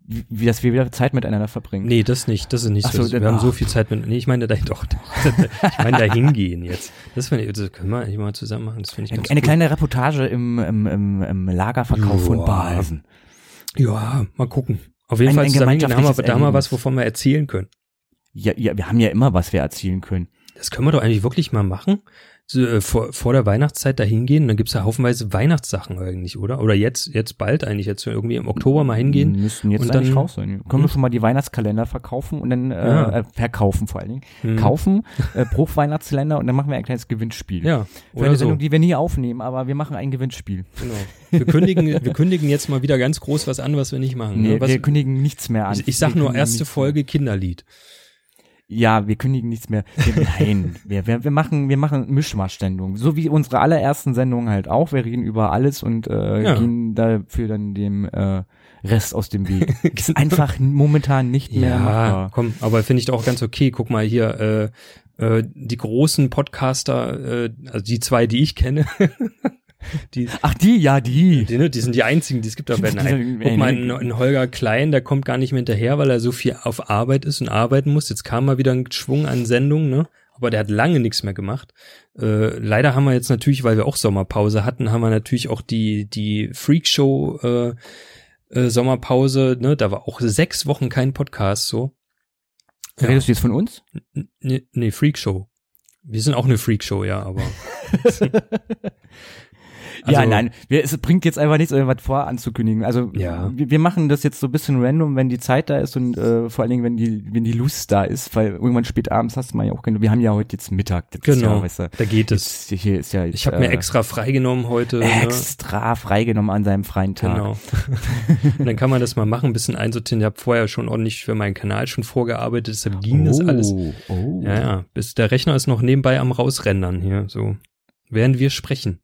Wie, dass wir wieder Zeit miteinander verbringen. Nee, das nicht, das ist nicht Ach so. so, Wir haben so ah. viel Zeit mit, nee, ich meine da doch, [laughs] ich meine da hingehen jetzt. Das finde ich, das können wir eigentlich mal zusammen machen. Das finde ich Eine, ganz eine cool. kleine Reportage im, im, im, im Lagerverkauf von Joa. Balsen. Ja, mal gucken. Auf jeden Ein- Fall ein zusammen haben wir, da wir was, wovon wir erzählen können. Ja, ja, wir haben ja immer was wir erzielen können. Das können wir doch eigentlich wirklich mal machen. So, äh, vor, vor der Weihnachtszeit da hingehen, dann gibt's ja haufenweise Weihnachtssachen eigentlich, oder? Oder jetzt, jetzt bald eigentlich, jetzt irgendwie im Oktober mal hingehen. Müssten jetzt und dann- raus sein. Können wir schon mal die Weihnachtskalender verkaufen und dann äh, Ja. äh, verkaufen vor allen Dingen. Hm. Kaufen, äh, Bruchweihnachtskalender und dann machen wir ein kleines Gewinnspiel. Ja, Für oder eine so. Sendung, die wir nie aufnehmen, aber wir machen ein Gewinnspiel. Genau. Wir kündigen, wir kündigen jetzt mal wieder ganz groß was an, was wir nicht machen. Nee, ne? was, wir kündigen nichts mehr an. ich, ich sag Wir nur erste Folge Kinderlied. Ja, wir kündigen nichts mehr. Wir, [laughs] nein, wir, wir, wir machen, wir machen Mischmaschsendungen. So wie unsere allerersten Sendungen halt auch. Wir reden über alles und äh, Ja. gehen dafür dann dem äh, Rest aus dem Weg. [laughs] Ist einfach momentan nicht mehr Ja, machbar. komm, aber finde ich doch auch ganz okay. Guck mal hier, äh, äh, die großen Podcaster, äh, also die zwei, die ich kenne, [laughs] die, Ach, die, ja, die. die, ne, die sind die einzigen, die es gibt. Aber nein, guck mal, ey, ein, ein Holger Klein, der kommt gar nicht mehr hinterher, weil er so viel auf Arbeit ist und arbeiten muss. Jetzt kam mal wieder ein Schwung an Sendungen, ne? Aber der hat lange nichts mehr gemacht. Äh, leider haben wir jetzt natürlich, weil wir auch Sommerpause hatten, haben wir natürlich auch die die Freakshow äh, äh, Sommerpause. Ne, da war auch sechs Wochen kein Podcast so. Ja. Redest du jetzt von uns? N- Nee, nee, Freakshow. Wir sind auch eine Freakshow, ja, aber. [laughs] ja, Also- nein, wir, es bringt jetzt einfach nichts, irgendwas vor anzukündigen. Also Ja. wir, wir machen das jetzt so ein bisschen random, wenn die Zeit da ist und äh, vor allen Dingen, wenn die, wenn die Lust da ist, weil irgendwann spät abends hast du mal ja auch keine, wir haben ja heute jetzt Mittag, Genau, ja, weißt du, da geht es. jetzt, hier ist ja jetzt, Ich habe mir äh, extra freigenommen heute. Ne? extra freigenommen an seinem freien Tag. Genau. [laughs] Und dann kann man das mal machen, ein bisschen einsortieren. Ich habe vorher schon ordentlich für meinen Kanal schon vorgearbeitet, deshalb ging das alles. Oh. Ja, ja. Bis der Rechner ist noch nebenbei am rausrendern hier, so. Während wir sprechen.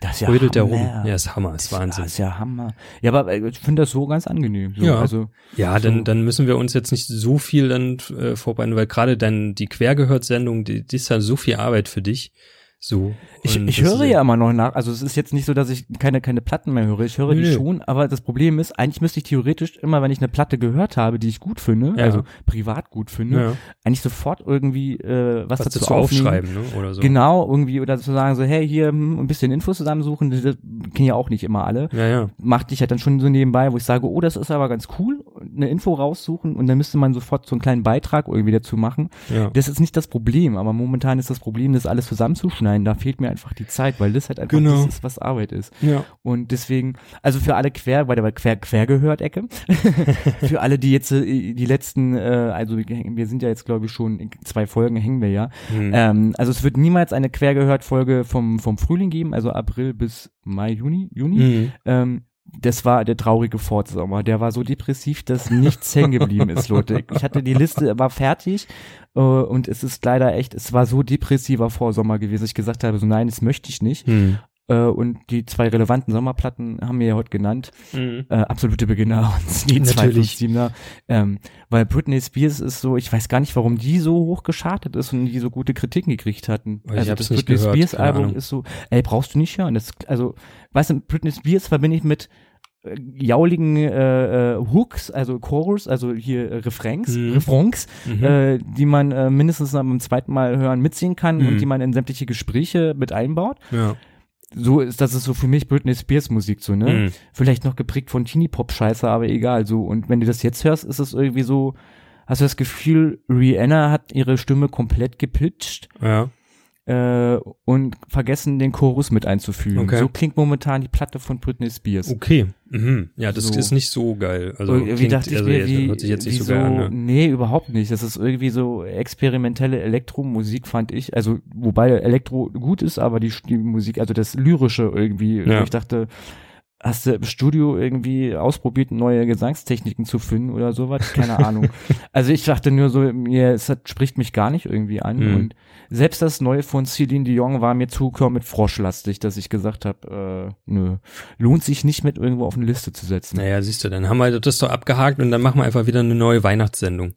Das ist ja Rödelt der Hammer. rum. Ja, ist Hammer, ist Wahnsinn. Das ist ja Hammer. Ja, aber äh, ich finde das so ganz angenehm. So. Ja. Also, Ja, So. dann, dann müssen wir uns jetzt nicht so viel dann äh, vorbereiten, weil gerade dann die Quergehört-Sendung, die, die ist ja so viel Arbeit für dich. So. Ich, ich höre ja immer noch nach, also es ist jetzt nicht so, dass ich keine, keine Platten mehr höre. Ich höre die Nö. schon, aber das Problem ist, eigentlich müsste ich theoretisch immer, wenn ich eine Platte gehört habe, die ich gut finde, Ja. also privat gut finde, Ja, eigentlich sofort irgendwie äh, was, was dazu, dazu aufschreiben, ne? Oder so. Genau, irgendwie, oder zu sagen so, hey, hier hm, ein bisschen Infos zusammensuchen, das kennen ja auch nicht immer alle. Ja, ja. Macht dich halt dann schon so nebenbei, wo ich sage, oh, das ist aber ganz cool, eine Info raussuchen und dann müsste man sofort so einen kleinen Beitrag irgendwie dazu machen. ja. Das ist nicht das Problem, aber momentan ist das Problem, das alles zusammenzuschneiden. Da fehlt mir einfach die Zeit, weil das halt einfach Genau. das ist, was Arbeit ist. Ja. Und deswegen, also für alle quer, bei der quer, quer gehört Ecke, [laughs] für alle, die jetzt äh, die letzten, äh, also wir sind ja jetzt glaube ich schon in zwei Folgen hängen wir ja. Hm. Ähm, also es wird niemals eine quer gehört Folge vom vom Frühling geben, also April bis Mai, Juni, Juni. Hm. Ähm, das war der traurige Fortsommer. Der war so depressiv, dass nichts hängen geblieben ist, Leute. Ich hatte die Liste, war fertig äh, und es ist leider echt, es war so depressiver Vorsommer gewesen, ich gesagt habe, so nein, das möchte ich nicht. Hm. Äh, und die zwei relevanten Sommerplatten haben wir ja heute genannt. Hm. Äh, absolute Beginner [laughs] und die Natürlich. 257er. Ähm, weil Britney Spears ist so, ich weiß gar nicht, warum die so hoch geschartet ist und die so gute Kritiken gekriegt hatten. Ich also das Britney gehört, Spears Album ist so, ey, brauchst du nicht hören. Das, also, weißt du, Britney Spears verbinde ich mit äh, jauligen äh, äh, Hooks, also Chorus, also hier äh, Refrains, Mhm. Refrains, Mhm. äh, die man äh, mindestens beim zweiten Mal hören mitsingen kann Mhm. und die man in sämtliche Gespräche mit einbaut. ja. So ist das ist so für mich Britney Spears Musik so, ne? Hm. Vielleicht noch geprägt von Teenie Pop Scheiße, aber egal so und wenn du das jetzt hörst, ist es irgendwie so hast du das Gefühl, Rihanna hat ihre Stimme komplett gepitcht Ja. Äh, und vergessen den Chorus mit einzufügen. Okay. So klingt momentan die Platte von Britney Spears. Okay. Mhm. Ja, das So. ist nicht so geil. Also irgendwie klingt, dachte ich also mir, wie, hört sich jetzt nicht wie so geil an. Ne? Nee, überhaupt nicht. Das ist irgendwie so experimentelle Elektromusik, fand ich. Also, wobei Elektro gut ist, aber die, die Musik, also das Lyrische irgendwie, Ja. ich dachte, hast du im Studio irgendwie ausprobiert, neue Gesangstechniken zu finden oder sowas? Keine [laughs] Ahnung. Also ich dachte nur so, mir, es hat, spricht mich gar nicht irgendwie an. Mhm. Und selbst das Neue von Celine Dion war mir zu mit froschlastig, dass ich gesagt habe, äh, nö, lohnt sich nicht mit irgendwo auf eine Liste zu setzen. Naja, siehst du, dann haben wir das doch abgehakt und dann machen wir einfach wieder eine neue Weihnachtssendung.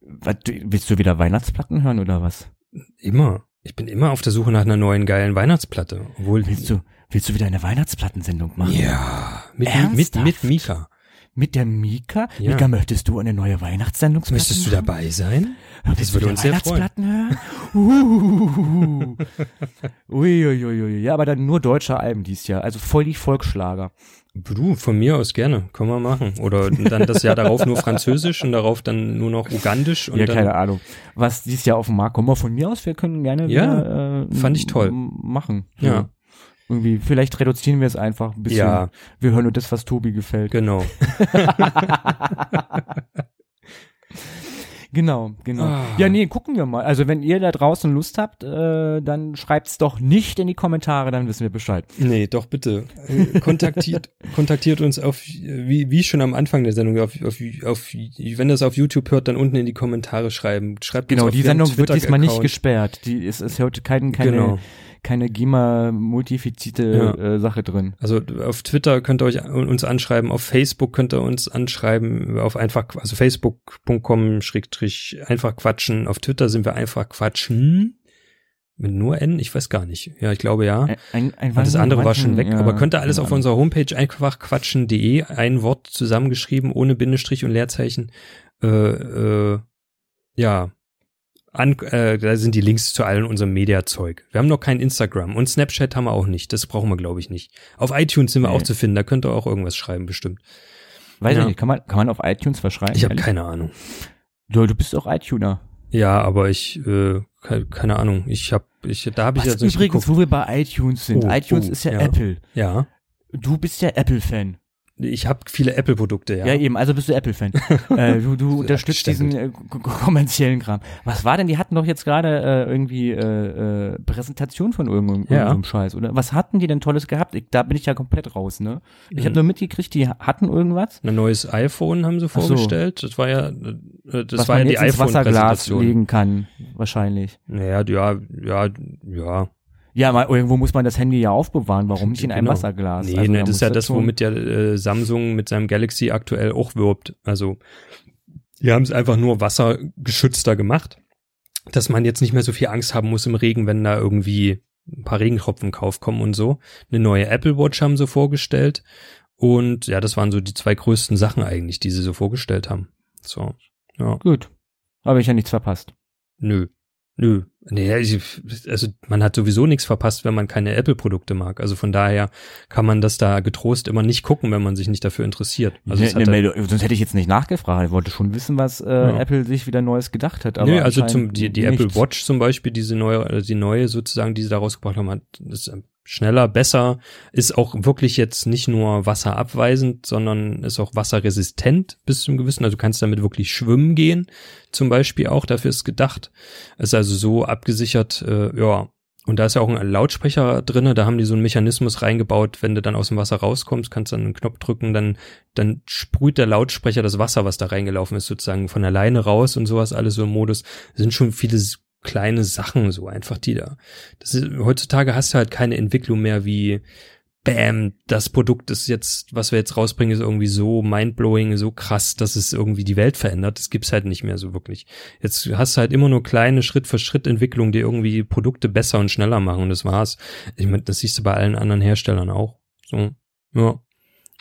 Was, willst du wieder Weihnachtsplatten hören oder was? Immer. Ich bin immer auf der Suche nach einer neuen geilen Weihnachtsplatte. Obwohl, Willst du, willst du wieder eine Weihnachtsplattensendung machen? Ja, mit, mit, mit Mika. Mit der Mika? Ja. Mika, möchtest du eine neue Weihnachtssendung Möchtest du dabei sein? Das würde uns sehr freuen. Weihnachtsplatten hören? Uh. [laughs] Uiuiui. Ja, aber dann nur deutsche Alben dies Jahr. Also voll die Volksschlager. Du, von mir aus gerne. Können wir machen. Oder dann das Jahr darauf nur Französisch und darauf dann nur noch Ugandisch. Und ja, dann, keine Ahnung. Was dieses Jahr auf dem Markt kommt, von mir aus, wir können gerne Ja, wieder, äh, fand ich toll. machen. Ja. Irgendwie, vielleicht reduzieren wir es einfach ein bisschen. Ja. Wir hören nur das, was Tobi gefällt. Genau. [laughs] Genau, genau. Ah. Ja, nee, gucken wir mal. Also wenn ihr da draußen Lust habt, äh, dann schreibt's doch nicht in die Kommentare, dann wissen wir Bescheid. Nee, doch bitte. Äh, Kontaktiert, [laughs] kontaktiert uns auf, wie, wie schon am Anfang der Sendung, auf, auf, auf, wenn das auf YouTube hört, dann unten in die Kommentare schreiben. Schreibt Genau, uns auf die Sendung wird diesmal nicht gesperrt. Die ist, ist heute kein, keine, Genau. Keine GEMA-multifizierte äh, Sache drin. Also auf Twitter könnt ihr euch uns anschreiben, auf Facebook könnt ihr uns anschreiben, auf einfach, also facebook.com schrägstrich einfach quatschen. Auf Twitter sind wir einfach quatschen. Mit nur N? Ich weiß gar nicht. Ja, ich glaube ja. Ein, ein, das andere war schon weg. ja, aber könnt ihr alles auf unserer Homepage einfach quatschen.de, ein Wort zusammengeschrieben, ohne Bindestrich und Leerzeichen. Äh, äh, ja. An, äh, da sind die Links zu allen unserem Mediazeug. Wir haben noch kein Instagram und Snapchat haben wir auch nicht. Das brauchen wir, glaube ich, nicht. Auf iTunes sind wir Nee. auch zu finden. Da könnt ihr auch irgendwas schreiben, bestimmt. Weiß Ja. ich nicht, kann man, kann man auf iTunes verschreiben? Ich habe keine Ahnung. Du, du bist auch iTuner. Ja, aber ich, äh, ke- keine Ahnung. Ich habe, ich, da habe ich Was jetzt nicht übrigens, geguckt. wo wir bei iTunes sind. Oh, iTunes oh, ist ja, ja. Apple. Ja, Du bist ja Apple-Fan. Ich habe viele Apple-Produkte. Ja. Ja. eben, also bist du Apple-Fan. [laughs] äh, du du unterstützt diesen äh, kommerziellen Kram. Was war denn, die hatten doch jetzt gerade äh, irgendwie äh, äh, Präsentation von irgendeinem, Ja. irgendeinem Scheiß, oder? Was hatten die denn Tolles gehabt? Ich, da bin ich ja komplett raus, ne? Ich Mhm. habe nur mitgekriegt, die hatten irgendwas. Ein neues iPhone haben sie Ach so. vorgestellt. Das war ja, äh, das was war ja man die ins Wasserglas iPhone-Präsentation. legen kann, wahrscheinlich. Naja, ja, ja, ja. Ja, mal, irgendwo muss man das Handy ja aufbewahren. Warum nicht in einem Genau. Wasserglas? Nee, Also, ne, da das ist ja das, schon- womit ja äh, Samsung mit seinem Galaxy aktuell auch wirbt. Also, die haben es einfach nur wassergeschützter gemacht, dass man jetzt nicht mehr so viel Angst haben muss im Regen, wenn da irgendwie ein paar Regentropfen Kauf kommen und so. Eine neue Apple Watch haben sie vorgestellt. Und ja, das waren so die zwei größten Sachen eigentlich, die sie so vorgestellt haben. So, ja. Gut. Habe ich ja nichts verpasst. Nö. Nö. Nee, also man hat sowieso nichts verpasst, wenn man keine Apple-Produkte mag. Also von daher kann man das da getrost immer nicht gucken, wenn man sich nicht dafür interessiert. Also ne, es ne, hat Meldung- sonst hätte ich jetzt nicht nachgefragt. Ich wollte schon wissen, was äh, Ja. Apple sich wieder Neues gedacht hat. Aber Nö, also zum, die, die nichts. Apple Watch zum Beispiel, diese neue, äh, die neue sozusagen, die sie da rausgebracht haben, hat, ist schneller, besser, ist auch wirklich jetzt nicht nur wasserabweisend, sondern ist auch wasserresistent bis zum gewissen. Also du kannst damit wirklich schwimmen gehen, zum Beispiel auch, dafür ist gedacht. Ist also so abgesichert, äh, ja. Und da ist ja auch ein Lautsprecher drinne, da haben die so einen Mechanismus reingebaut, wenn du dann aus dem Wasser rauskommst, kannst du dann einen Knopf drücken, dann, dann sprüht der Lautsprecher das Wasser, was da reingelaufen ist, sozusagen von alleine raus und sowas, alles so im Modus. Das sind schon viele kleine Sachen, so einfach die da. Das ist, heutzutage hast du halt keine Entwicklung mehr wie, bam, das Produkt ist jetzt, was wir jetzt rausbringen, ist irgendwie so mindblowing, so krass, dass es irgendwie die Welt verändert. Das gibt's halt nicht mehr so wirklich. Jetzt hast du halt immer nur kleine Schritt für Schritt Entwicklungen, die irgendwie Produkte besser und schneller machen und das war's. Ich meine, das siehst du bei allen anderen Herstellern auch. So, ja.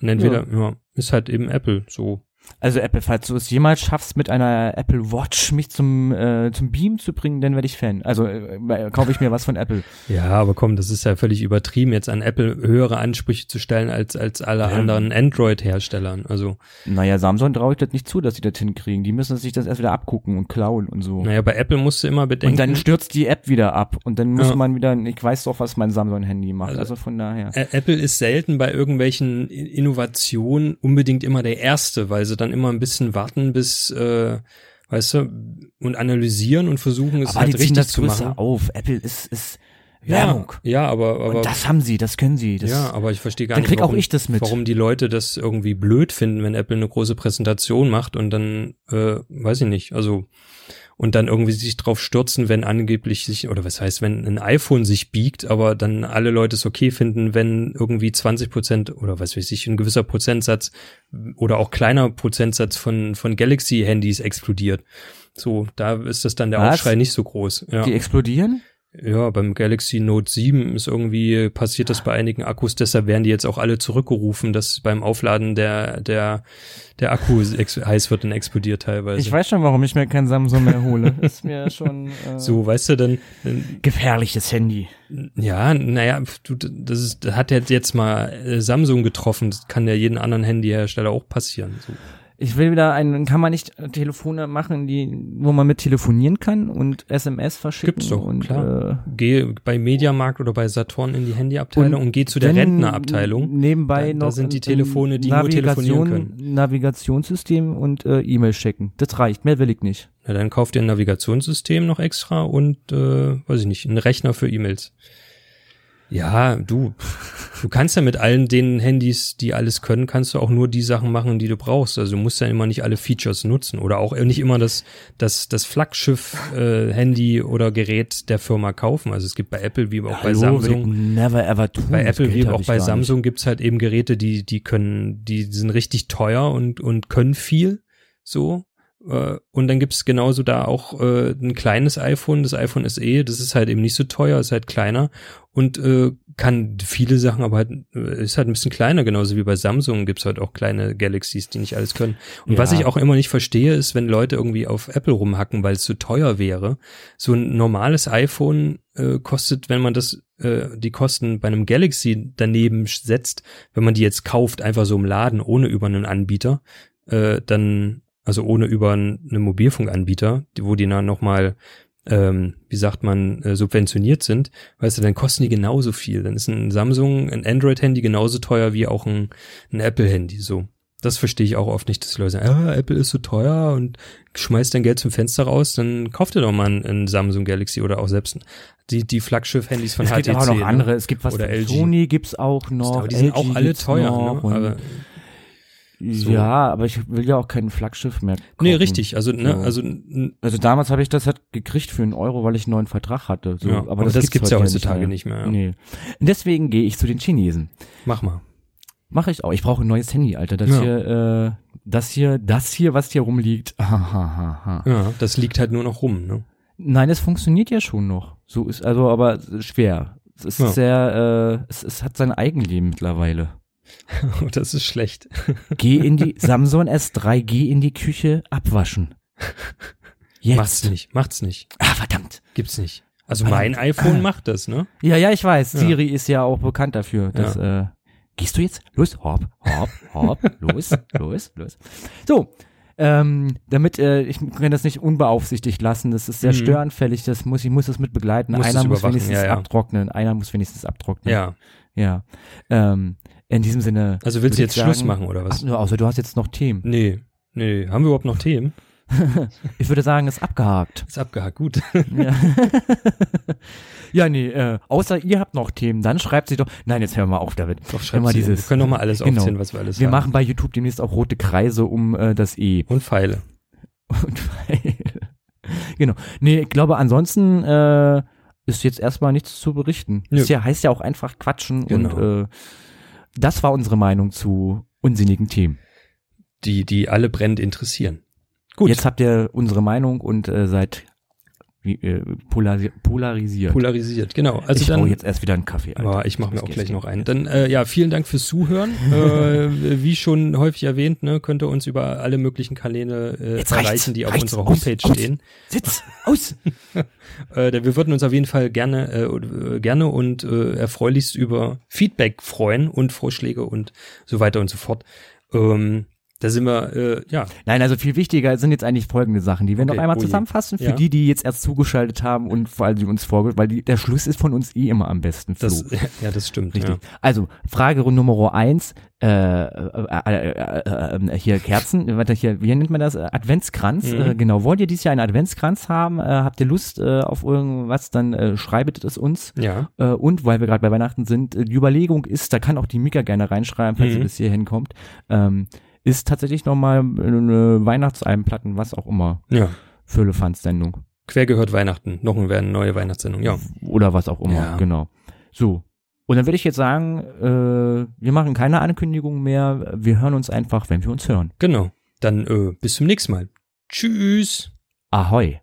Und entweder, ja, ist halt eben Apple so. Also Apple, falls du es jemals schaffst, mit einer Apple Watch mich zum äh, zum Beam zu bringen, dann werde ich Fan. Also äh, äh, kaufe ich mir was von Apple. Ja, aber komm, das ist ja völlig übertrieben, jetzt an Apple höhere Ansprüche zu stellen als, als alle Ja. anderen Android-Herstellern. Also, Naja, Samsung traue ich das nicht zu, dass sie das hinkriegen. Die müssen sich das erst wieder abgucken und klauen und so. naja, bei Apple musst du immer bedenken. und dann stürzt die App wieder ab und dann muss Ja. man wieder, ich weiß doch, was mein Samsung-Handy macht. Also- Also, von daher. Apple ist selten bei irgendwelchen Innovationen unbedingt immer der Erste, weil sie dann immer ein bisschen warten bis, äh, weißt du, und analysieren und versuchen es Aber halt die ziehen richtig das zu größer machen. auf. Apple ist, ist Werbung. Ja, ja aber, aber und das haben sie, das können sie. Das, ja, aber ich verstehe gar dann nicht, krieg auch warum, ich das mit. warum die Leute das irgendwie blöd finden, wenn Apple eine große Präsentation macht und dann, äh, weiß ich nicht, also und dann irgendwie sich drauf stürzen, wenn angeblich sich, oder was heißt, wenn ein iPhone sich biegt, aber dann alle Leute es okay finden, wenn irgendwie 20 Prozent oder was weiß ich, ein gewisser Prozentsatz oder auch kleiner Prozentsatz von, von Galaxy-Handys explodiert. So, da ist das dann der Was? Aufschrei nicht so groß. Ja. Die explodieren? Ja, beim Galaxy Note 7 ist irgendwie passiert das bei einigen Akkus, deshalb werden die jetzt auch alle zurückgerufen, dass beim Aufladen der, der, der Akku heiß wird und explodiert teilweise. Ich weiß schon, warum ich mir kein Samsung mehr hole. [laughs] ist mir schon äh, so, weißt du, dann gefährliches Handy. Ja, naja, du, das ist, das hat jetzt mal äh, Samsung getroffen, das kann ja jeden anderen Handyhersteller auch passieren. So. Ich will wieder einen, kann man nicht Telefone machen, die, wo man mit telefonieren kann und SMS verschicken? Gibt's doch, und, klar. Äh, geh bei Mediamarkt oder bei Saturn in die Handyabteilung und, und geh zu der Rentnerabteilung. Nebenbei da, noch. Da sind die Telefone, die nur telefonieren können. Navigationssystem und äh, E-Mail checken. Das reicht, mehr will ich nicht. Na, dann kauft ihr ein Navigationssystem noch extra und, äh, weiß ich nicht, einen Rechner für E-Mails. Ja, du, du kannst ja mit allen den Handys, die alles können, kannst du auch nur die Sachen machen, die du brauchst. Also du musst ja immer nicht alle Features nutzen oder auch nicht immer das, das, das Flaggschiff-Handy äh, oder Gerät der Firma kaufen. Also es gibt bei Apple wie auch ja, bei hallo, Samsung. Never ever tun. Bei Apple wie auch bei Samsung gibt's halt eben Geräte, die, die können, die sind richtig teuer und, und können viel. So, und dann gibt's genauso da auch äh, ein kleines iPhone, das iPhone SE, das ist halt eben nicht so teuer, ist halt kleiner und äh, kann viele Sachen, aber halt, äh, ist halt ein bisschen kleiner, genauso wie bei Samsung gibt's halt auch kleine Galaxies, die nicht alles können. Und ja. was ich auch immer nicht verstehe, ist, wenn Leute irgendwie auf Apple rumhacken, weil es so teuer wäre. So ein normales iPhone äh, kostet, wenn man das, äh, die Kosten bei einem Galaxy daneben setzt, wenn man die jetzt kauft, einfach so im Laden, ohne über einen Anbieter, äh, dann also ohne über einen Mobilfunkanbieter, wo die dann nochmal, ähm, wie sagt man, äh, subventioniert sind, weißt du, dann kosten die genauso viel. Dann ist ein Samsung, ein Android-Handy genauso teuer wie auch ein, ein Apple-Handy, so. Das verstehe ich auch oft nicht, dass die Leute sagen, ah, Apple ist so teuer und schmeißt dein Geld zum Fenster raus, dann kauft ihr doch mal ein, ein Samsung Galaxy oder auch selbst die, die Flaggschiff-Handys von es HTC. Es gibt auch noch ne? andere, es gibt was oder LG. Sony gibt's auch noch. Aber die sind auch alle teuer, ne? Aber so. Ja, aber ich will ja auch kein Flaggschiff mehr. Kaufen. Nee, richtig. Also, ne, also, also damals habe ich das halt gekriegt für einen Euro, weil ich einen neuen Vertrag hatte. So, ja, aber, aber das, das gibt's, gibt's ja heutzutage nicht mehr. Ja. Nee. Und deswegen gehe ich zu den Chinesen. Mach mal. Mache ich auch. Ich brauche ein neues Handy, Alter. Das ja. hier, äh, das hier, das hier, was hier rumliegt. [laughs] ja, das liegt halt nur noch rum, ne? Nein, es funktioniert ja schon noch. So ist also aber schwer. Es ist ja. sehr, äh, es, es hat sein Eigenleben mittlerweile. [laughs] Oh, das ist schlecht. [laughs] Geh in die Samsung S3, geh in die Küche abwaschen. Jetzt. Macht's nicht, macht's nicht. Ah, verdammt. Gibt's nicht. Also mein iPhone macht das, ne? Ja, ja, ich weiß. Ja. Siri ist ja auch bekannt dafür. Dass, ja. äh, gehst du jetzt? Los, hopp, hopp, hopp, los, [laughs] los, los. So, ähm, damit äh, ich kann das nicht unbeaufsichtigt lassen. Das ist sehr mhm. störanfällig. Das muss ich muss das mit begleiten. Muss einer muss wenigstens ja. abtrocknen. Einer muss wenigstens abtrocknen. Ja, ja. Ähm, in diesem Sinne. Also willst du jetzt sagen, Schluss machen oder was? Ach, nur außer du hast jetzt noch Themen. Nee, nee. Haben wir überhaupt noch Themen? [laughs] ich würde sagen, ist abgehakt. Ist abgehakt, gut. ja. [laughs] ja, nee, äh, außer ihr habt noch Themen, dann schreibt sie doch. Nein, jetzt hören wir auf, David. Doch, schreibt mal dieses. Wir können doch mal alles genau. aufzählen, was wir alles wir haben. Wir machen bei YouTube demnächst auch rote Kreise um äh, das E. Und Pfeile. Und Pfeile. [laughs] genau. Nee, ich glaube, ansonsten äh, ist jetzt erstmal nichts zu berichten. Das ja, heißt ja auch einfach quatschen genau. und äh, das war unsere Meinung zu unsinnigen Themen. Die, die alle brennend interessieren. Gut. Jetzt habt ihr unsere Meinung und äh, seid wie, äh, polarisi polarisiert. Polarisiert, genau. Also ich dann jetzt erst wieder einen Kaffee. Alter. Oh, ich mache mir auch gleich noch einen. Dann äh, ja, vielen Dank fürs Zuhören. [laughs] äh, wie schon häufig erwähnt, ne, könnt ihr uns über alle möglichen Kanäle äh, erreichen, reicht's, die auf reicht's, unserer Homepage aus, stehen. Sitz aus. [laughs] äh, wir würden uns auf jeden Fall gerne äh, gerne und äh, erfreulichst über Feedback freuen und Vorschläge und so weiter und so fort. Ähm, da sind wir, äh, ja. Nein, also viel wichtiger sind jetzt eigentlich folgende Sachen, die wir okay, noch einmal zusammenfassen für ja. die, die jetzt erst zugeschaltet haben und vor allem die uns vorgestellt, weil die, der Schluss ist von uns eh immer am besten. Flo. Das, [laughs] ja, das stimmt. Richtig. Ja. Also, Frage Nummer eins, äh, äh, äh, hier Kerzen, [laughs] warte, hier, wie nennt man das? Adventskranz, mhm. äh, genau. Wollt ihr dieses Jahr einen Adventskranz haben? Äh, habt ihr Lust äh, auf irgendwas? Dann äh, schreibet es uns. Ja. Äh, und weil wir gerade bei Weihnachten sind, die Überlegung ist, da kann auch die Mika gerne reinschreiben, falls mhm. sie bis hierhin kommt. Ähm, ist tatsächlich nochmal eine Weihnachtsalbenplatten, was auch immer. Ja. Füllefanz-Sendung. Quer gehört Weihnachten. Noch eine neue Weihnachtssendung, ja. Oder was auch immer, ja. genau. So. Und dann würde ich jetzt sagen, äh, wir machen keine Ankündigung mehr. Wir hören uns einfach, wenn wir uns hören. Genau. Dann äh, bis zum nächsten Mal. Tschüss. Ahoi.